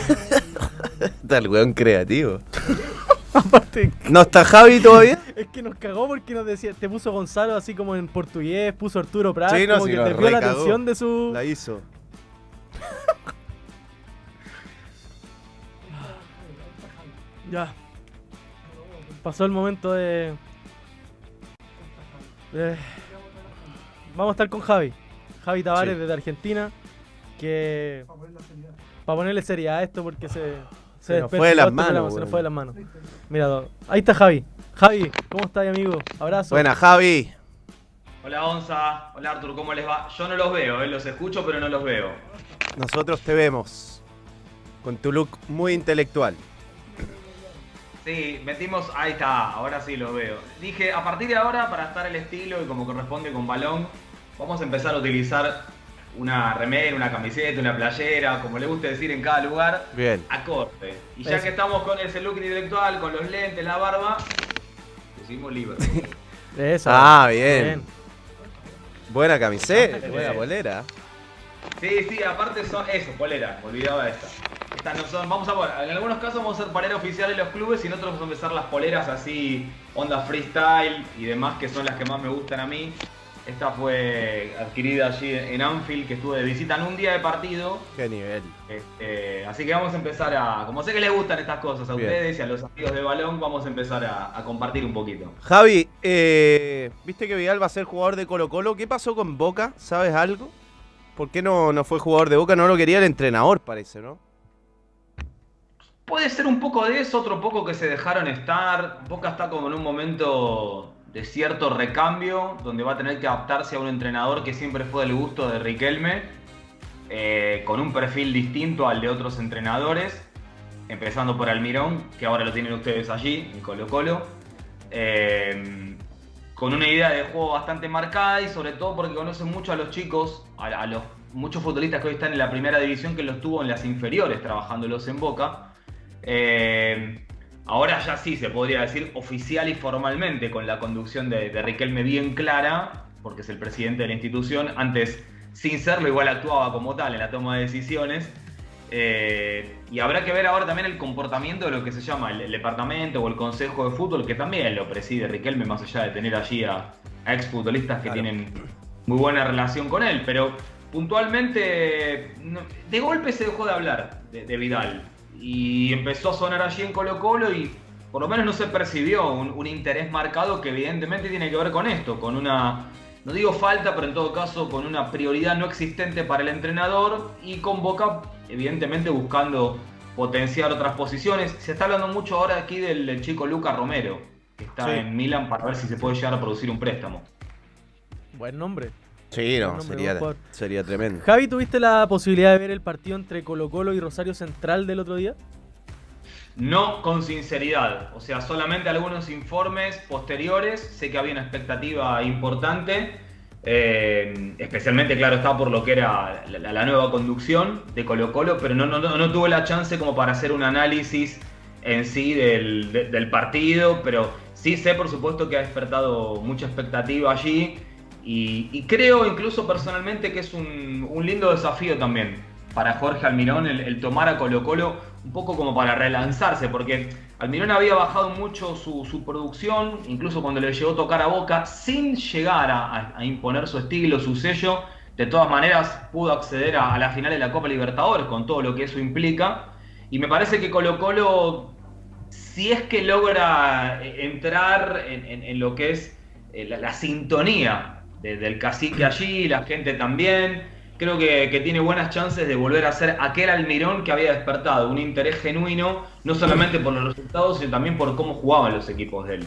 Tal weón creativo. Aparte, ¿No está Javi todavía? es que nos cagó porque nos decía, te puso Gonzalo así como en portugués, puso Arturo Prat, Sí, no, como que nos desvió la atención de su. La hizo. Ya. Pasó el momento de... de- Vamos a estar con Javi. Javi Tavares Sí. desde Argentina. Que... Para ponerle seriedad a esto porque se... Se nos fue de las manos, Se nos fue de las manos. Mira, ahí está Javi. Javi, ¿cómo estás, amigo? Abrazo. Buena, Javi. Hola Onza, hola Artur, ¿cómo les va? Yo no los veo, eh, los escucho pero no los veo. Nosotros te vemos. Con tu look muy intelectual. Sí, metimos, ahí está, ahora sí los veo. Dije, a partir de ahora, para estar el estilo y como corresponde con balón, vamos a empezar a utilizar una remera, una camiseta, una playera, como le guste decir en cada lugar, Bien. acorde. Y ya que estamos con ese look intelectual, con los lentes, la barba, pusimos Liverpool. Eso. Ah, bien. Buena camiseta, buena bolera. Sí, sí, aparte son eso, polera, olvidaba de esta. No son, vamos a en algunos casos vamos a hacer polera oficial en los clubes y en otros vamos a empezar las poleras así, onda freestyle y demás, que son las que más me gustan a mí. Esta fue adquirida allí en Anfield, que estuve de visita en un día de partido. Qué nivel. Este, así que vamos a empezar a, como sé que les gustan estas cosas a Bien. ustedes y a los amigos del balón, vamos a empezar a, a compartir un poquito. Javi, eh, viste que Vidal va a ser jugador de Colo Colo. ¿Qué pasó con Boca? ¿Sabes algo? ¿Por qué no, no fue jugador de Boca? No lo quería el entrenador, parece, ¿no? Puede ser un poco de eso, otro poco que se dejaron estar. Boca está como en un momento de cierto recambio, donde va a tener que adaptarse a un entrenador que siempre fue del gusto de Riquelme, eh, con un perfil distinto al de otros entrenadores, empezando por Almirón, que ahora lo tienen ustedes allí, en Colo Colo. Eh, con una idea de juego bastante marcada y sobre todo porque conoce mucho a los chicos, a, a los muchos futbolistas que hoy están en la primera división que los tuvo en las inferiores trabajándolos en Boca. Eh, ahora ya sí se podría decir oficial y formalmente con la conducción de, de Riquelme bien clara, porque es el presidente de la institución. Antes, sin serlo, igual actuaba como tal en la toma de decisiones. Eh, y habrá que ver ahora también el comportamiento de lo que se llama el, el departamento o el consejo de fútbol, que también lo preside Riquelme, más allá de tener allí a, a exfutbolistas que Claro. tienen muy buena relación con él. Pero puntualmente, de golpe se dejó de hablar de, de Vidal. Y empezó a sonar allí en Colo Colo y por lo menos no se percibió un, un interés marcado que evidentemente tiene que ver con esto, con una, no digo falta, pero en todo caso con una prioridad no existente para el entrenador y con Boca evidentemente buscando potenciar otras posiciones. Se está hablando mucho ahora aquí del, del chico Luca Romero, que está Sí. en Milan para ver si se puede llegar a producir un préstamo. Buen nombre. Sí, no, sería, sería tremendo. Javi, ¿tuviste la posibilidad de ver el partido entre Colo Colo y Rosario Central del otro día? No con sinceridad, o sea, solamente algunos informes posteriores. Sé que había una expectativa importante, eh, especialmente, claro, está por lo que era la, la- la nueva conducción de Colo Colo, pero no, no, no, no tuve la chance como para hacer un análisis en sí del, de- del partido, pero sí sé, por supuesto, que ha despertado mucha expectativa allí y, creo incluso personalmente que es un, lindo desafío también para Jorge Almirón el, tomar a Colo Colo un poco como para relanzarse, porque Almirón había bajado mucho su, producción, incluso cuando le llegó a tocar a Boca, sin llegar a, imponer su estilo, su sello. De todas maneras, pudo acceder a, la final de la Copa Libertadores con todo lo que eso implica. Y me parece que Colo Colo, si es que logra eh, entrar en, lo que es eh, la sintonía de- del cacique allí, la gente también, creo que, que tiene buenas chances de volver a ser aquel almirón que había despertado un interés genuino, no solamente por los resultados, sino también por cómo jugaban los equipos de él.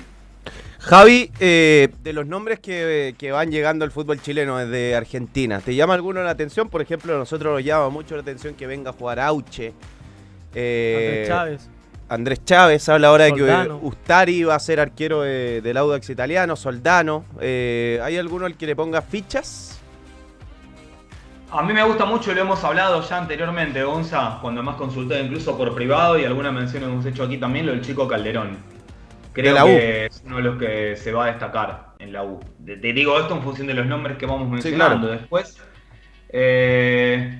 Javi, eh, de los nombres que, que van llegando al fútbol chileno desde Argentina, ¿te llama alguno la atención? Por ejemplo, a nosotros nos llama mucho la atención que venga a jugar Auche. eh, Andrés Chávez. Andrés Chávez habla ahora de Soldano. que Ustari va a ser arquero de- del Audax italiano, Soldano. Eh, ¿Hay alguno al que le ponga fichas? A mí me gusta mucho, lo hemos hablado ya anteriormente, Gonza, cuando más consulté incluso por privado y alguna mención hemos hecho aquí también, lo del chico Calderón. Creo De la U. que es uno de los que se va a destacar en la U. Te, te digo esto en función de los nombres que vamos mencionando. claro. Después, eh,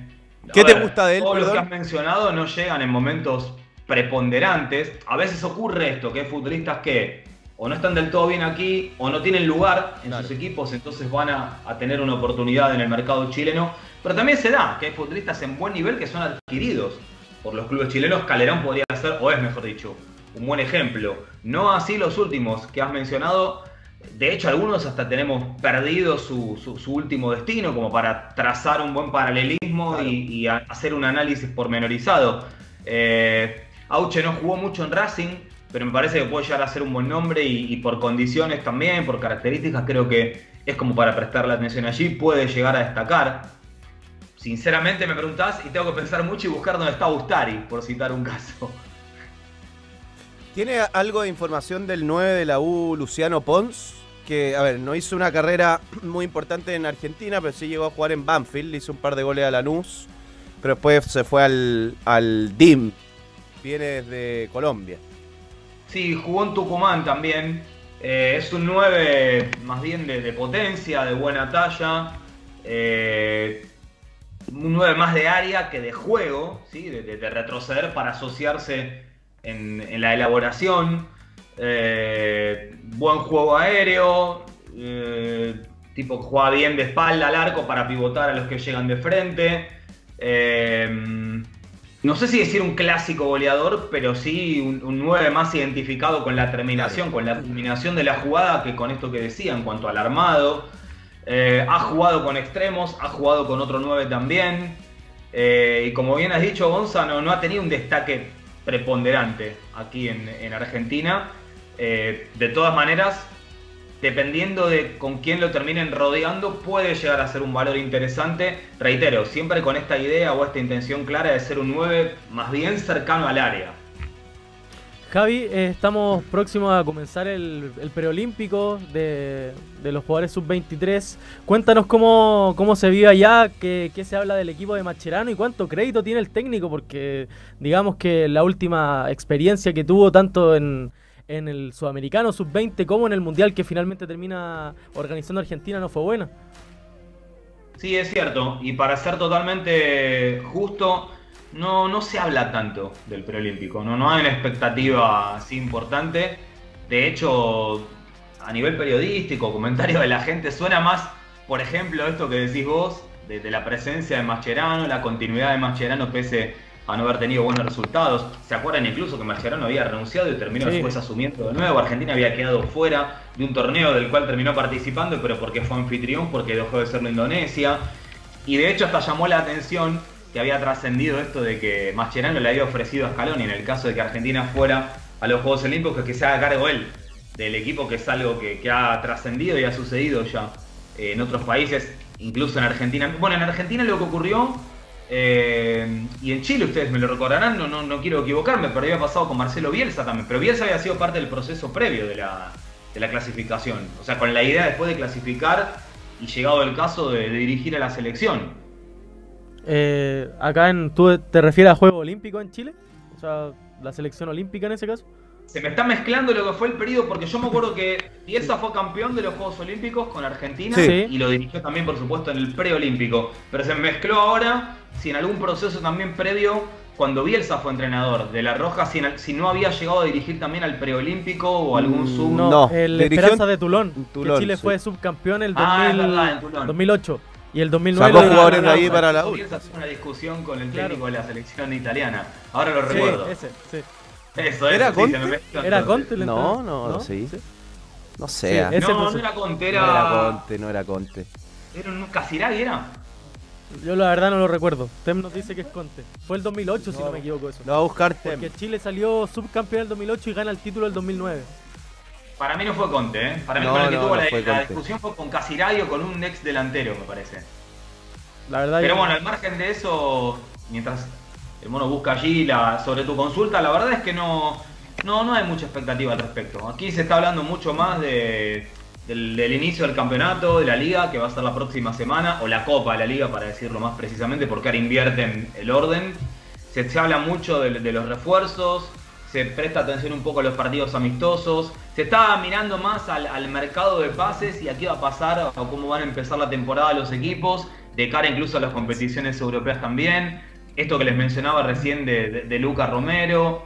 ¿Qué te gusta de él, Todos los que has mencionado no llegan en momentos preponderantes. A veces ocurre esto, que hay futbolistas que o no están del todo bien aquí o no tienen lugar en sus equipos, entonces van a, a tener una oportunidad en el mercado chileno. Pero también se da que hay futbolistas en buen nivel que son adquiridos por los clubes chilenos. Calderón podría ser, o es mejor dicho, un buen ejemplo. No así los últimos que has mencionado. De hecho, algunos hasta tenemos perdido su, su- su último destino, como para trazar un buen paralelismo y, hacer un análisis pormenorizado. Eh, Auche no jugó mucho en Racing, pero me parece que puede llegar a ser un buen nombre y, por condiciones también, por características, creo que es como para prestarle atención allí, puede llegar a destacar. Sinceramente me preguntás y tengo que pensar mucho y buscar dónde está Bustari, por citar un caso. ¿Tiene algo de información del 9 de la U, Luciano Pons? Que, a ver, no hizo una carrera muy importante en Argentina, pero sí llegó a jugar en Banfield, hizo un par de goles a Lanús, pero después se fue al, al DIM, viene desde Colombia. Sí, jugó en Tucumán también. Eh, es un 9 más bien de, potencia, de buena talla. Eh, un 9 más de área que de juego, ¿sí? de, de- de retroceder para asociarse en, la elaboración. Eh, buen juego aéreo. tipo juega bien de espalda al arco para pivotar a los que llegan de frente. No sé si decir un clásico goleador, pero sí un, un 9 más identificado con la terminación, con la culminación de la jugada que con esto que decía en cuanto al armado. Eh, ha jugado con extremos, ha jugado con otro 9 también. Eh, y como bien has dicho, Gonza no, no ha tenido un destaque preponderante aquí en, en Argentina. Eh, de todas maneras, dependiendo de con quién lo terminen rodeando, puede llegar a ser un valor interesante. Reitero, siempre con esta idea o esta intención clara de ser un 9 más bien cercano al área. Javi, eh, estamos próximos a comenzar el, preolímpico de, los jugadores sub-23. Cuéntanos cómo, cómo se vive allá, qué se habla del equipo de Macherano y cuánto crédito tiene el técnico, porque digamos que la última experiencia que tuvo tanto en, en el sudamericano sub-20 como en el mundial que finalmente termina organizando Argentina no fue buena. Sí, es cierto. Y para ser totalmente justo, no, no se habla tanto del preolímpico. No, no hay una expectativa así importante. De hecho, a nivel periodístico, comentario de la gente, suena más, por ejemplo, esto que decís vos, de, la presencia de Mascherano, la continuidad de Mascherano pese a no haber tenido buenos resultados. ¿Se acuerdan incluso que Mascherano había renunciado y terminó Sí. después asumiendo de nuevo? Argentina había quedado fuera de un torneo del cual terminó participando, pero porque fue anfitrión, porque dejó de serlo Indonesia. Y de hecho hasta llamó la atención que había trascendido esto de que Mascherano le había ofrecido a Scaloni en el caso de que Argentina fuera a los Juegos Olímpicos que se haga cargo él del equipo, que es algo que, que ha trascendido y ha sucedido ya eh, en otros países, incluso en Argentina. Bueno, en Argentina lo que ocurrió, eh, y en Chile ustedes me lo recordarán, no, no, no quiero equivocarme, pero había pasado con Marcelo Bielsa también, pero Bielsa había sido parte del proceso previo de la, de la clasificación, o sea, con la idea después de clasificar y llegado el caso de, dirigir a la selección. Eh, acá en, ¿Tú te refieres a Juego Olímpico en Chile? O sea, la selección olímpica en ese caso. Se me está mezclando lo que fue el periodo, porque yo me acuerdo que Bielsa fue campeón de los Juegos Olímpicos con Argentina Sí. y lo dirigió también, por supuesto, en el preolímpico. Pero se me mezcló ahora si en algún proceso también previo cuando Bielsa fue entrenador de La Roja, si, en- si no había llegado a dirigir también al preolímpico o algún Mm, sub. No, No, el dirigió Esperanza de Tulón. que Chile sí. fue subcampeón el Ah, es 2000 verdad, en Tulón. 2008. Y el 2009 Sacó jugadores de ahí para la U. Bielsa tuvo una discusión con el Claro. técnico de la selección italiana. Ahora lo Sí, recuerdo. ese, sí. Eso, ¿Era eso, sí, Conte? me ¿Era. Conte el No, entrenador? no, sí. No Sí, sé. ese No, no era Conte, no era. era Conte, no era Conte. Era un Casiraghi, era. Yo la verdad no lo recuerdo. Tem nos dice que es Conte. Fue el 2008 si no me equivoco eso. Lo va a buscar Tem. Porque Chile salió subcampeón el 2008 y gana el título el 2009. Para mí no fue Conte, ¿eh? Para mí No, con el que no, tuvo no la, fue la Conte. discusión fue con Casiraghi o con un ex delantero, me parece. La verdad Pero bueno, al margen de eso, mientras mono busca allí la, sobre tu consulta, la verdad es que no, no, no hay mucha expectativa al respecto. Aquí se está hablando mucho más de, del, inicio del campeonato, de la liga, que va a ser la próxima semana, o la Copa de la Liga, para decirlo más precisamente, porque ahora invierten el orden. Se, se habla mucho de, los refuerzos, se presta atención un poco a los partidos amistosos, se está mirando más al, al mercado de pases y a qué va a pasar o cómo van a empezar la temporada los equipos, de cara incluso a las competiciones europeas también. Esto que les mencionaba recién de, de- de Luca Romero,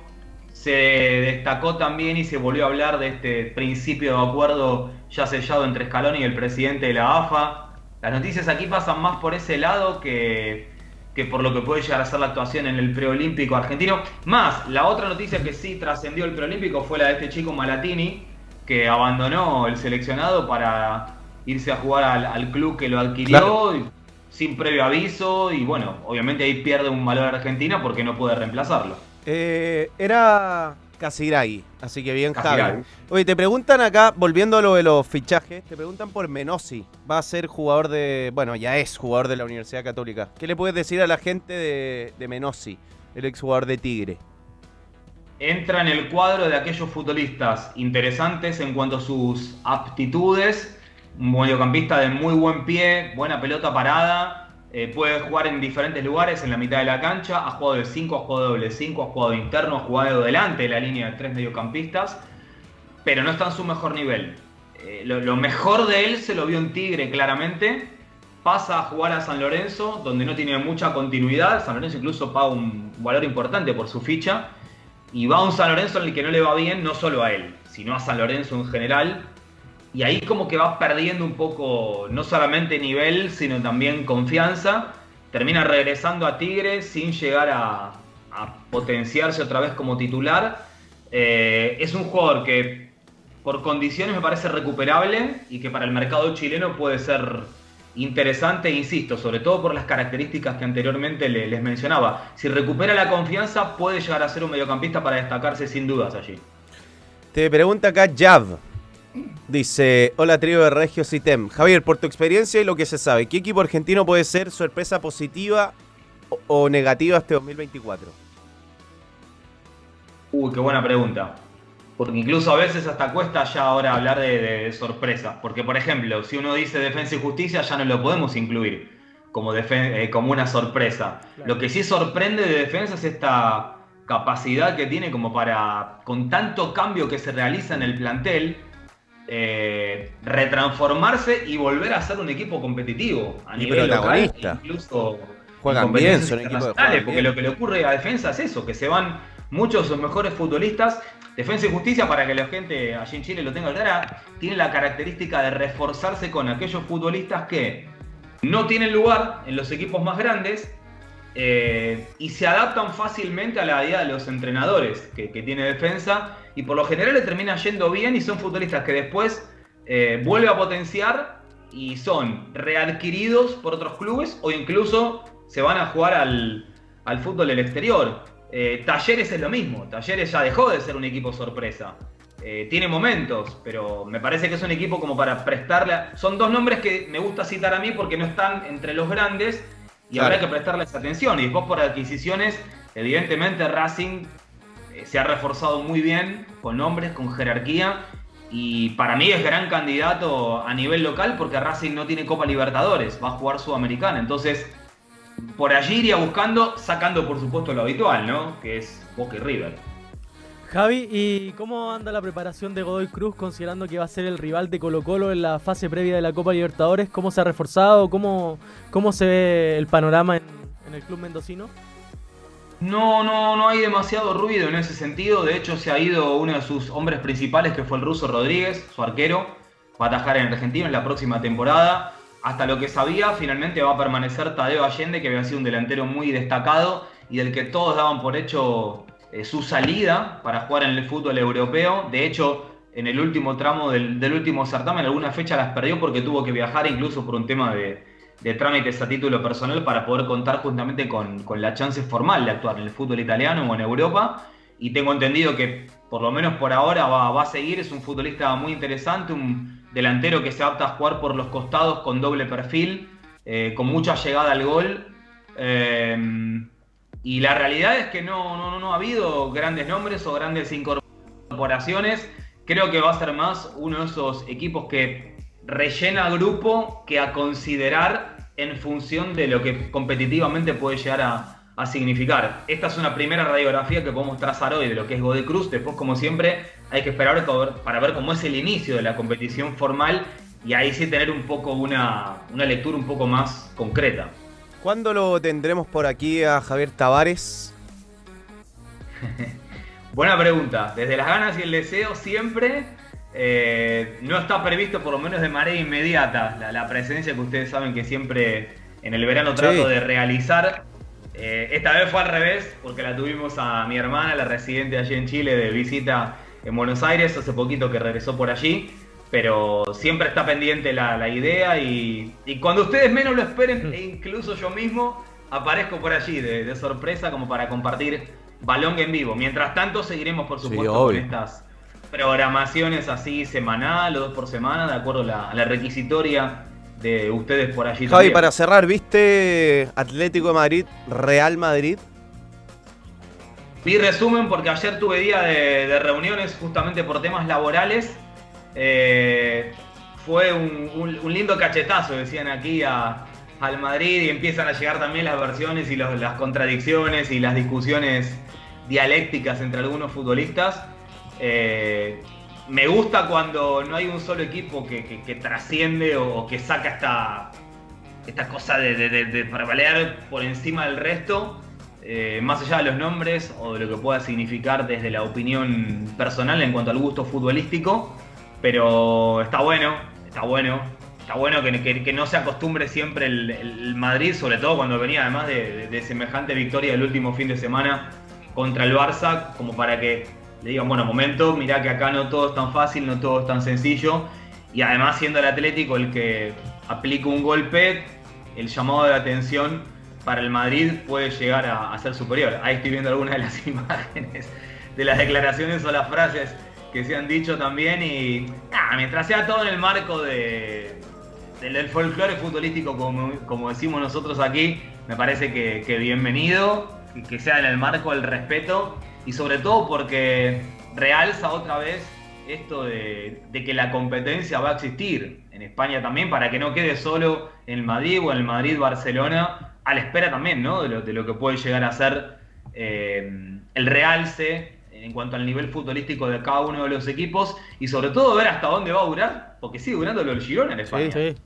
se destacó también y se volvió a hablar de este principio de acuerdo ya sellado entre Scaloni y el presidente de la AFA. Las noticias aquí pasan más por ese lado que, que por lo que puede llegar a ser la actuación en el preolímpico argentino. Más, la otra noticia que sí trascendió el preolímpico fue la de este chico Malatini, que abandonó el seleccionado para irse a jugar al, al club que lo adquirió Claro. Sin previo aviso y bueno, obviamente ahí pierde un valor Argentina porque no puede reemplazarlo. Eh, era Casiraghi, así que bien Javi. Oye, te preguntan acá, volviendo a lo de los fichajes, te preguntan por Menossi. Va a ser jugador de, bueno, ya es jugador de la Universidad Católica. ¿Qué le puedes decir a la gente de, de Menossi, el exjugador de Tigre? entra en el cuadro de aquellos futbolistas interesantes en cuanto a sus aptitudes. Un mediocampista de muy buen pie, buena pelota parada, eh, puede jugar en diferentes lugares en la mitad de la cancha. Ha jugado de 5, ha jugado de doble 5, ha jugado interno, ha jugado delante de la línea de tres mediocampistas, pero no está en su mejor nivel. Eh, lo, lo mejor de él se lo vio en Tigre claramente. Pasa a jugar a San Lorenzo, donde no tiene mucha continuidad. San Lorenzo incluso paga un valor importante por su ficha y va a un San Lorenzo en el que no le va bien, no solo a él, sino a San Lorenzo en general. Y ahí como que va perdiendo un poco, no solamente nivel, sino también confianza. Termina regresando a Tigre sin llegar a, potenciarse otra vez como titular. Eh, es un jugador que por condiciones me parece recuperable y que para el mercado chileno puede ser interesante, insisto, sobre todo por las características que anteriormente le- les mencionaba. Si recupera la confianza, puede llegar a ser un mediocampista para destacarse sin dudas allí. Te pregunta acá Jav. Dice, hola trío de Regio Citem. Javier, por tu experiencia y lo que se sabe, ¿qué equipo argentino puede ser sorpresa positiva o, o negativa este 2024? Uy, qué buena pregunta. Porque incluso a veces hasta cuesta ya ahora hablar de, de- de sorpresas. Porque, por ejemplo, si uno dice defensa y justicia, ya no lo podemos incluir como, eh, como una sorpresa. Claro. Lo que sí sorprende de defensa es esta capacidad que tiene como para, con tanto cambio que se realiza en el plantel, eh, retransformarse y volver a ser un equipo competitivo a Y nivel local, incluso Juegan en bien, son equipos porque bien. lo que le ocurre a defensa es eso, que se van muchos de sus mejores futbolistas. Defensa y Justicia, para que la gente allí en Chile lo tenga clara, tiene la característica de reforzarse con aquellos futbolistas que no tienen lugar en los equipos más grandes eh, y se adaptan fácilmente a la idea de los entrenadores que, tiene defensa y por lo general le termina yendo bien y son futbolistas que después eh, vuelve a potenciar y son readquiridos por otros clubes o incluso se van a jugar al, al fútbol del exterior. Eh, Talleres es lo mismo, Talleres ya dejó de ser un equipo sorpresa. Eh, tiene momentos, pero me parece que es un equipo como para prestarle... Son dos nombres que me gusta citar a mí porque no están entre los grandes y Claro. habrá que prestarles atención. Y después por adquisiciones, evidentemente Racing eh, se ha reforzado muy bien con nombres, con jerarquía. Y para mí es gran candidato a nivel local porque Racing no tiene Copa Libertadores, va a jugar Sudamericana. Entonces, por allí iría buscando, sacando por supuesto lo habitual, ¿no? Que es Boca y River. Javi, ¿y cómo anda la preparación de Godoy Cruz considerando que va a ser el rival de Colo Colo en la fase previa de la Copa Libertadores? ¿Cómo se ha reforzado? ¿Cómo, cómo se ve el panorama en, el club mendocino? No, no, no hay demasiado ruido en ese sentido. De hecho, se ha ido uno de sus hombres principales, que fue el ruso Rodríguez, su arquero. Va a atajar en Argentina en la próxima temporada. Hasta lo que sabía, finalmente va a permanecer Tadeo Allende, que había sido un delantero muy destacado y del que todos daban por hecho eh, su salida para jugar en el fútbol europeo. De hecho, en el último tramo del, último certamen, alguna fecha las perdió porque tuvo que viajar incluso por un tema de, de trámites a título personal para poder contar justamente con, la chance formal de actuar en el fútbol italiano o en Europa. Y tengo entendido que, por lo menos por ahora, va, va, a seguir. Es un futbolista muy interesante, un delantero que se adapta a jugar por los costados con doble perfil, eh, con mucha llegada al gol. Eh, y la realidad es que no, no, no ha habido grandes nombres o grandes incorporaciones. Creo que va a ser más uno de esos equipos que rellena grupo que a considerar en función de lo que competitivamente puede llegar a, significar. Esta es una primera radiografía que podemos trazar hoy de lo que es Godoy. Después, como siempre, hay que esperar para ver cómo es el inicio de la competición formal y ahí sí tener un poco una, una lectura un poco más concreta. ¿Cuándo lo tendremos por aquí a Javier Tavares? Buena pregunta. Desde las ganas y el deseo siempre eh, no está previsto, por lo menos de manera inmediata, la, la, presencia que ustedes saben que siempre en el verano trato sí. de realizar. Eh, esta vez fue al revés, porque la tuvimos a mi hermana, la residente allí en Chile, de visita en Buenos Aires, hace poquito que regresó por allí. Pero siempre está pendiente la, la idea y, y, cuando ustedes menos lo esperen, e incluso yo mismo, aparezco por allí de, de, sorpresa como para compartir balón en vivo. Mientras tanto, seguiremos, por supuesto, sí, con estas programaciones así semanal o dos por semana, de acuerdo a la, a la requisitoria de ustedes por allí. Javi, también. para cerrar, ¿viste Atlético de Madrid, Real Madrid? Vi resumen porque ayer tuve día de, de reuniones justamente por temas laborales. Eh, fue un, lindo cachetazo, decían aquí, al Madrid y empiezan a llegar también las versiones y las contradicciones y las discusiones dialécticas entre algunos futbolistas. Eh, me gusta cuando no hay un solo equipo que, trasciende o, que saca esta, esta cosa de, de, por encima del resto, eh, más allá de los nombres o de lo que pueda significar desde la opinión personal en cuanto al gusto futbolístico. Pero está bueno, está bueno. Está bueno que, no se acostumbre siempre el, el, Madrid, sobre todo cuando venía además de, semejante victoria del último fin de semana contra el Barça, como para que le digan, bueno, momento, mirá que acá no todo es tan fácil, no todo es tan sencillo. Y además siendo el Atlético el que aplica un golpe, el llamado de atención para el Madrid puede llegar a ser superior. Ahí estoy viendo algunas de las imágenes de las declaraciones o las frases que se han dicho también y ah, mientras sea todo en el marco de, del, del folclore futbolístico como, como, decimos nosotros aquí, me parece que, bienvenido, que, que, sea en el marco del respeto y sobre todo porque realza otra vez esto de, que la competencia va a existir en España también para que no quede solo en Madrid o en el Madrid-Barcelona, a la espera también ¿no? de, lo, de lo que puede llegar a ser eh, el realce en cuanto al nivel futbolístico de cada uno de los equipos y sobre todo ver hasta dónde va a durar, porque sigue durando lo del Girona en España. Sí, sí.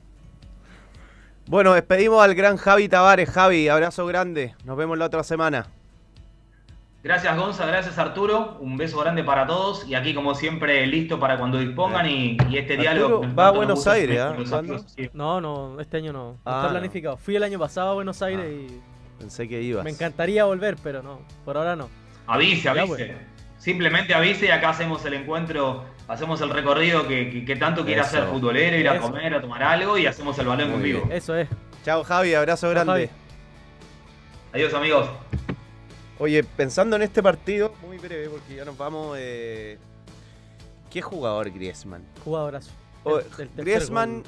Bueno, despedimos al gran Javi Tavares. Javi, abrazo grande. Nos vemos la otra semana. Gracias Gonza, gracias Arturo. Un beso grande para todos y aquí como siempre listo para cuando dispongan y, y este diálogo. Va a Buenos Aires, ¿eh? No, no, este año no. Ah, está planificado. No. Fui el año pasado a Buenos Aires ah, y... Pensé que ibas. Me encantaría volver, pero no, por ahora no. Avise, avise. Simplemente avise y acá hacemos el encuentro, hacemos el recorrido que, que, que tanto quiera hacer futbolero, ir a Eso. comer, a tomar algo y hacemos el balón en vivo. Eso es. Chao Javi, abrazo grande. Javi. Adiós amigos. Oye, pensando en este partido, muy breve porque ya nos vamos. Eh... ¿Qué jugador Griezmann? Jugadorazo. Oh, Griezmann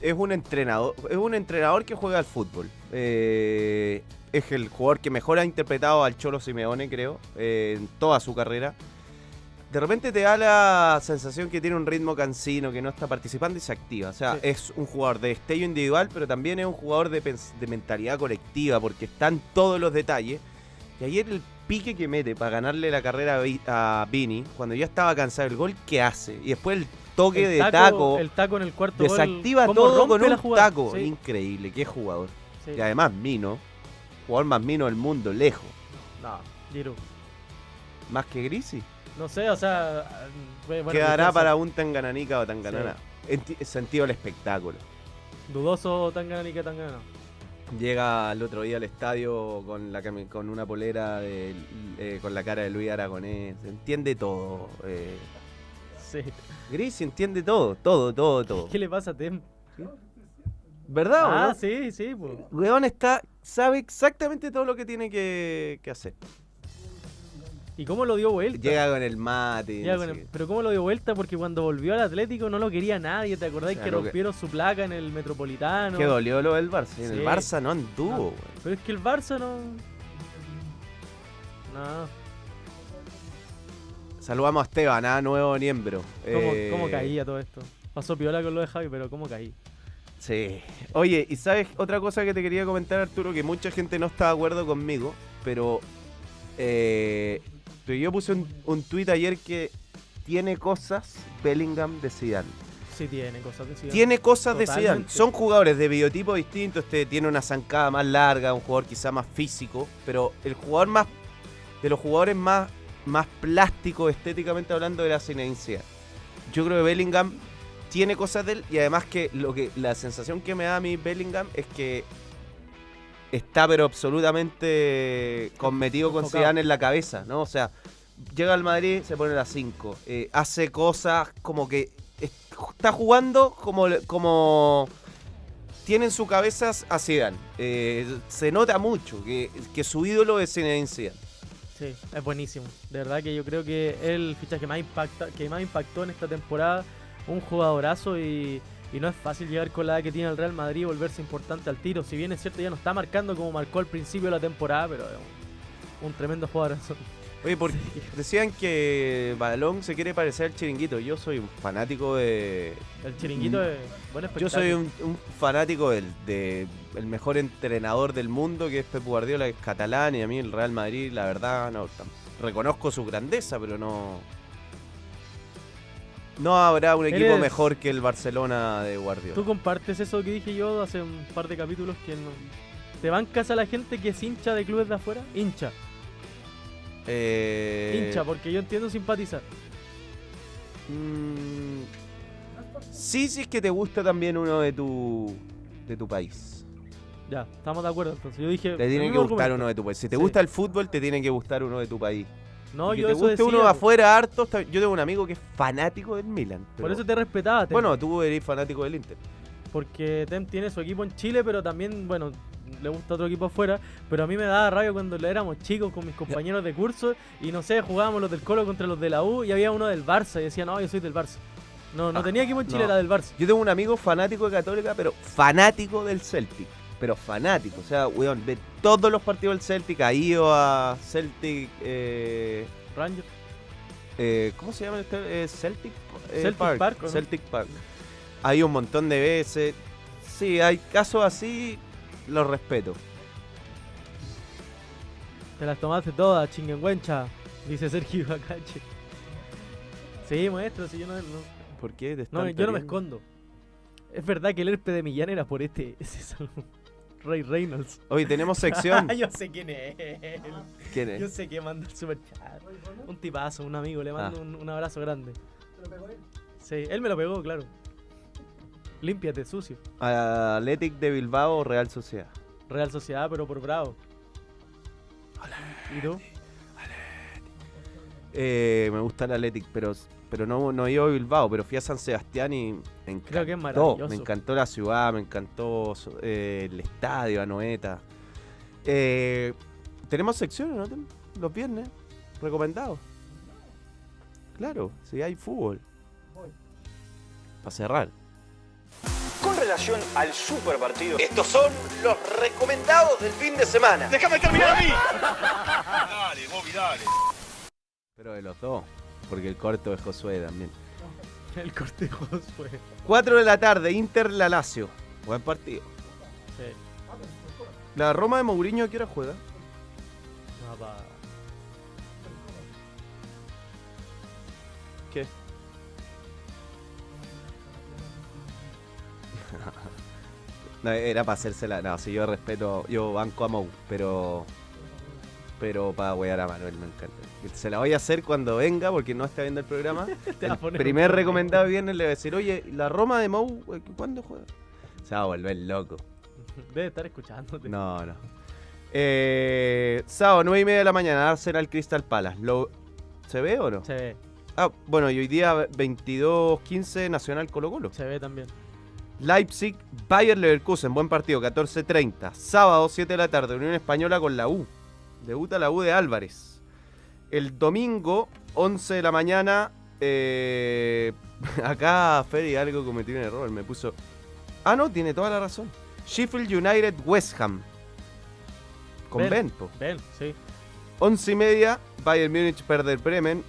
es un entrenador, es un entrenador que juega al fútbol. Eh, es el jugador que mejor ha interpretado al Cholo Simeone, creo, eh, en toda su carrera. De repente te da la sensación que tiene un ritmo cansino, que no está participando y se activa. O sea, sí. es un jugador de destello individual, pero también es un jugador de, de mentalidad colectiva, porque están todos los detalles. Y ayer el pique que mete para ganarle la carrera a Vini, cuando ya estaba cansado el gol, ¿qué hace? Y después el toque el de taco, taco, El taco en el cuarto Desactiva gol, todo con un taco. Sí. Increíble, qué jugador. Sí. Y además Mino, jugador más mino del mundo, lejos. No, Giroud. ¿Más que Grisi? No sé, o sea. eh, bueno, Quedará para un Tangananica o Tanganana. Ti- sentido del espectáculo. Dudoso Tangana ni que Tangana. Llega el otro día al estadio con la cami- con una polera de- eh, con la cara de Luis Aragonés. Entiende todo. Eh. Sí. Grisi entiende todo, todo, todo, todo. ¿Qué le pasa a Tem? ¿Verdad Ah, no? sí, sí, pues. Weón está, sabe exactamente todo lo que tiene que, que hacer. ¿Y cómo lo dio vuelta? Llega con el mate. No con el-. Pero cómo lo dio vuelta porque cuando volvió al Atlético no lo quería nadie, ¿te acordás O sea, que rompieron su placa en el Metropolitano? Que dolió lo del Barça. En el. Barça no anduvo, No. Pero es que el Barça no... No, Saludamos a Esteban, ah, nuevo miembro. ¿cómo, Eh, cómo caía todo esto? Pasó piola con lo de Javi, pero ¿cómo caí? Sí. Oye, y sabes otra cosa que te quería comentar, Arturo, que mucha gente no está de acuerdo conmigo, pero, eh, yo puse un, un tuit ayer que tiene cosas Bellingham de Zidane. Sí tiene cosas de Zidane. Tiene cosas de Zidane. Son jugadores de biotipo distinto. Este tiene una zancada más larga, un jugador quizá más físico, pero el jugador más de los jugadores más más plástico estéticamente hablando de la Zinedine. Yo creo que Bellingham tiene cosas de él y además que lo que la sensación que me da a mí Bellingham es que está pero absolutamente cometido con. Zidane en la cabeza, ¿no? O sea, llega al Madrid, se pone a las 5, hace cosas como que es- está jugando como como tiene en su cabeza a Zidane. Eh, se nota mucho que, que su ídolo es Zinedine Zidane. Sí, es buenísimo. De verdad que yo creo que es el fichaje más, impacta, que más impactó en esta temporada. Un jugadorazo y, no es fácil llegar con la edad que tiene el Real Madrid y volverse importante al tiro. Si bien es cierto, ya no está marcando como marcó al principio de la temporada, pero es un tremendo jugadorazo. Oye, porque decían que Balón se quiere parecer al chiringuito. Yo soy un fanático de. El chiringuito es buen espectáculo. Yo soy un, un fanático del de el mejor entrenador del mundo, que es Pep Guardiola, que es catalán, y a mí el Real Madrid, la verdad, no. Reconozco su grandeza, pero no. No habrá un equipo Eres- mejor que el Barcelona de Guardiola. ¿Tú compartes eso que dije yo hace un par de capítulos? que no- ¿Te bancas a la gente que es hincha de clubes de afuera? Hincha, Eh, hincha, porque yo entiendo simpatizar. mm, sí, sí es que te gusta también uno de tu de tu país. Ya, estamos de acuerdo. Entonces yo dije. Te tiene que gustar argumento. uno de tu país. Si te Sí. gusta el fútbol, te tiene que gustar uno de tu país. No, Y que yo te eso guste decía, uno de afuera harto. Yo tengo un amigo que es fanático del Milan. Por eso te respetaba. Bueno, tú eres fanático del Inter. Porque Tem tiene su equipo en Chile, pero también, bueno, le gusta otro equipo afuera. Pero a mí me daba rabia cuando éramos chicos con mis compañeros de curso y no sé, jugábamos los del Colo contra los de la U y había uno del Barça y decía, no, yo soy del Barça. No, no Ah, tenía equipo en Chile, no. era del Barça. Yo tengo un amigo fanático de Católica, pero fanático del Celtic. Pero fanático. O sea, weón, ve todos los partidos del Celtic. Ha ido a Celtic. Eh, Ranger. eh, ¿Cómo se llama este? Eh, Celtic, eh, Celtic Park. Celtic Park. Hay un montón de veces. Sí, hay casos así. Los respeto. Te las tomaste todas, chinguenguencha, dice Sergio Bacache. Sí, maestro, si yo no, no, ¿Por qué? ¿Te no, yo no me escondo. Es verdad que el herpe de Millán era por este, ese salón. Ray Reynolds. Hoy tenemos sección. yo sé quién es. ¿Quién Yo es? sé que manda el super chat. Un tipazo, un amigo, le mando Ah. un, un abrazo grande. Sí, él me lo pegó, claro. Límpiate, sucio. Athletic de Bilbao o Real Sociedad. Real Sociedad, pero por bravo. ¿Y tú? Eh, me gusta el Athletic, pero, pero no, no he ido a Bilbao, pero fui a San Sebastián y me encantó. Creo que es maravilloso. Me encantó la ciudad, me encantó eh, el estadio, Anoeta. Eh, Tenemos secciones, ¿no? Los viernes, recomendados. Claro, si hay fútbol. Para cerrar. Relación al super partido. Estos son los recomendados del fin de semana. ¡Déjame terminar a mí! dale, Bobby, dale. Pero de los dos, porque el corto es Josué también. El cortejo fue. 4 de la tarde, Inter La Lazio. Buen partido. Sí. La Roma de Mourinho, ¿a qué hora juega? No, No, era para hacérsela. No, si yo respeto, yo banco a Mou, pero. pero para wear a Manuel me encanta. Se la voy a hacer cuando venga, porque no está viendo el programa. El primer recomendado viernes le voy a decir, oye, la Roma de Mou, eh, ¿cuándo juega? Se va a volver loco. Debe estar escuchándote. No, no. Eh, sábado, 9 y media de la mañana, Arsenal Crystal Palace. Lo, ¿Se ve o no? Se ve, Ah, bueno, y hoy día 22-15 Nacional Colo Colo. se ve también. Leipzig, Bayer Leverkusen, buen partido, 14.30. Sábado, 7 de la tarde, Unión Española con la U. Debuta la U de Álvarez. El domingo, 11 de la mañana, eh, acá Ferry algo cometió un error, me puso... Ah, no, tiene toda la razón. Sheffield United, West Ham. Con Ben. Ben, po. Ven, sí. 11 y media, Bayern Múnich, Perder Bremen.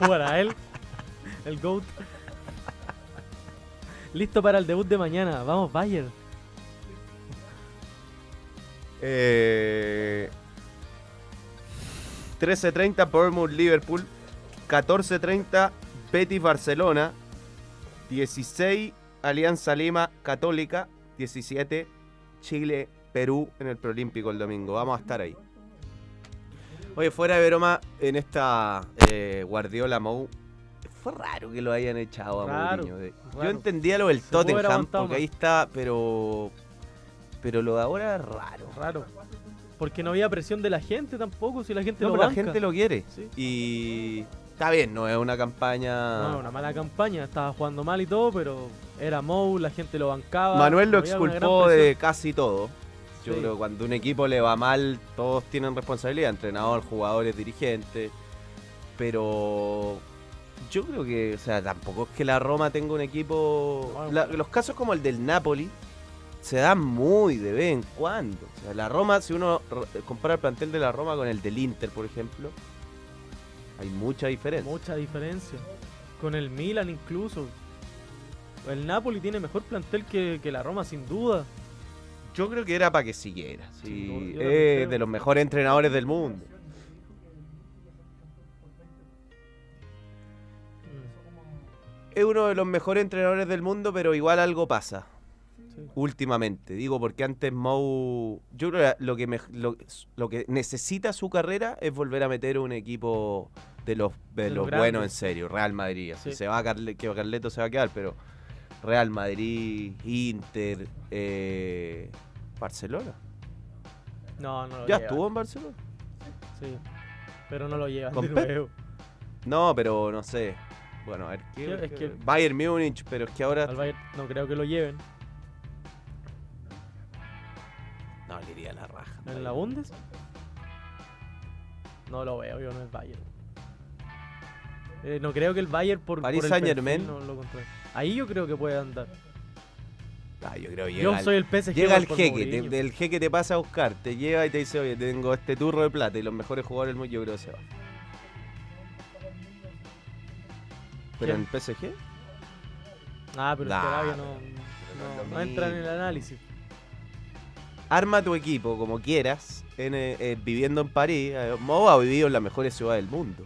Para él, el GOAT. Listo para el debut de mañana. Vamos, Bayern. Eh, 13.30 Bournemouth Liverpool. 14.30 Betis Barcelona. 16 Alianza Lima Católica. 17 Chile Perú en el Prolímpico el domingo. Vamos a estar ahí. Oye, fuera de broma, en esta eh, Guardiola Mou. Fue raro que lo hayan echado a Raro, Mourinho. Yo entendía lo del Se Tottenham, porque ahí está, pero. Pero lo de ahora es raro. Raro. Porque no había presión de la gente tampoco, si la gente No, lo pero la banca. gente lo quiere. Sí. Y está bien, no es una campaña. No, una mala campaña, estaba jugando mal y todo, pero era Mou, la gente lo bancaba. Manuel lo exculpó de casi todo. Yo Sí. creo que cuando un equipo le va mal, todos tienen responsabilidad, entrenador, jugadores, dirigentes. Pero yo creo que, o sea, tampoco es que la Roma tenga un equipo. La- los casos como el del Napoli se dan muy de vez en cuando. O sea, la Roma, si uno compara el plantel de la Roma con el del Inter, por ejemplo, hay mucha diferencia. Mucha diferencia. Con el Milan incluso. El Napoli tiene mejor plantel que, que la Roma, sin duda. Yo creo que era para que siguiera. sí. Yo Es de los mejores entrenadores del mundo. Es uno de los mejores entrenadores del mundo, pero igual algo pasa. sí. Últimamente. Digo, porque antes Mou. Yo creo que lo que, me- lo, lo que necesita su carrera es volver a meter un equipo de los, de De los los buenos en serio. Real Madrid. Sí. se va a Carle- que Carleto se va a quedar, pero. Real Madrid, Inter, eh, Barcelona. No, no lo ¿Ya lleva. estuvo en Barcelona? Sí. Pero no lo llevan ¿Con de nuevo. No, pero no sé. Bueno, a ver qué. Es que- es que- Bayern Múnich, pero es que ahora. Al Bayern no creo que lo lleven. No, le iría a la raja. ¿En la Bundes? No lo veo, yo no es Bayern. Eh, no creo que el Bayern por, Paris por el Saint-Germain. perfil no lo. Ahí yo creo que puede andar. Ah, yo creo que Yo llega, el- soy el PSG. llega el por jeque, te- Mourinho. del jeque te pasa a buscar, te lleva y te dice, oye, tengo este turro de plata y los mejores jugadores del mundo, yo creo que se va. ¿Pero en. PSG? Ah, pero es que Nah, Arabia no, no no, entra en el análisis. Arma tu equipo como quieras, en, eh, eh, viviendo en París. Eh, Mou ha vivido en las mejores ciudades del mundo.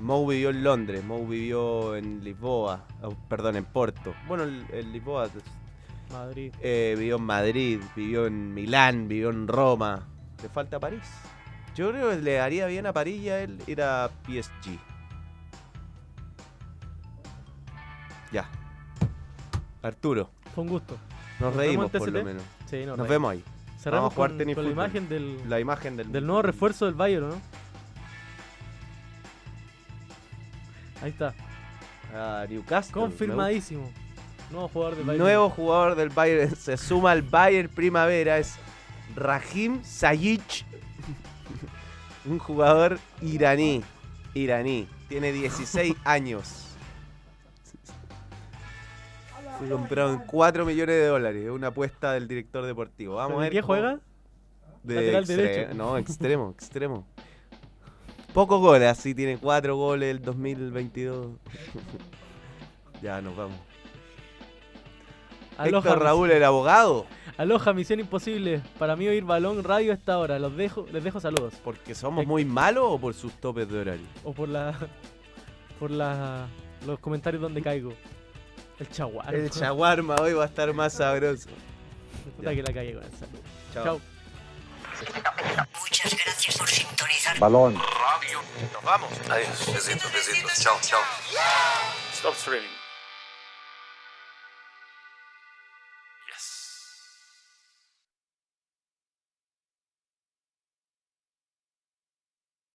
Mou vivió en Londres, Mou vivió en Lisboa, oh, perdón, en Porto. Bueno, en, en Lisboa Madrid. Eh, vivió en Madrid, vivió en Milán, vivió en Roma. Le falta París. Yo creo que le haría bien a París y a él ir a PSG. Ya. Arturo, Fue un gusto. nos ¿Nos reímos por lo menos. Sí, no, Nos reímos. vemos ahí. Cerramos Vamos a jugar con, con la imagen del, La imagen del, del nuevo refuerzo del Bayern, ¿no? Ahí está. a Newcastle. Confirmadísimo. Nuevo jugador del. Bayern. Nuevo jugador del Bayern se suma al Bayern Primavera es Rahim Sayic. Un jugador iraní. Iraní. Tiene 16 años. Fue comprado en 4 millones de dólares. Es una apuesta del director deportivo. Vamos a ver. ¿Qué juega? De Lateral derecho. No, extremo, extremo. Pocos goles, así tiene 4 goles el 2022. ya, nos vamos. Aloha, Héctor Raúl, el abogado. Aloha, misión imposible. Para mí oír balón radio a esta hora. Los dejo, les dejo saludos. ¿Porque somos Héctor- muy malos o por sus topes de horario? O por la. por la. los comentarios donde caigo. El chaguarma. El chaguarma hoy va a estar más sabroso. Puta que la calle con esa. Chao. Chao. Muchas gracias por sintonizar. Balón. Radio. Nos vamos. Adiós. Besitos, besitos. Chao, chao. Stop streaming.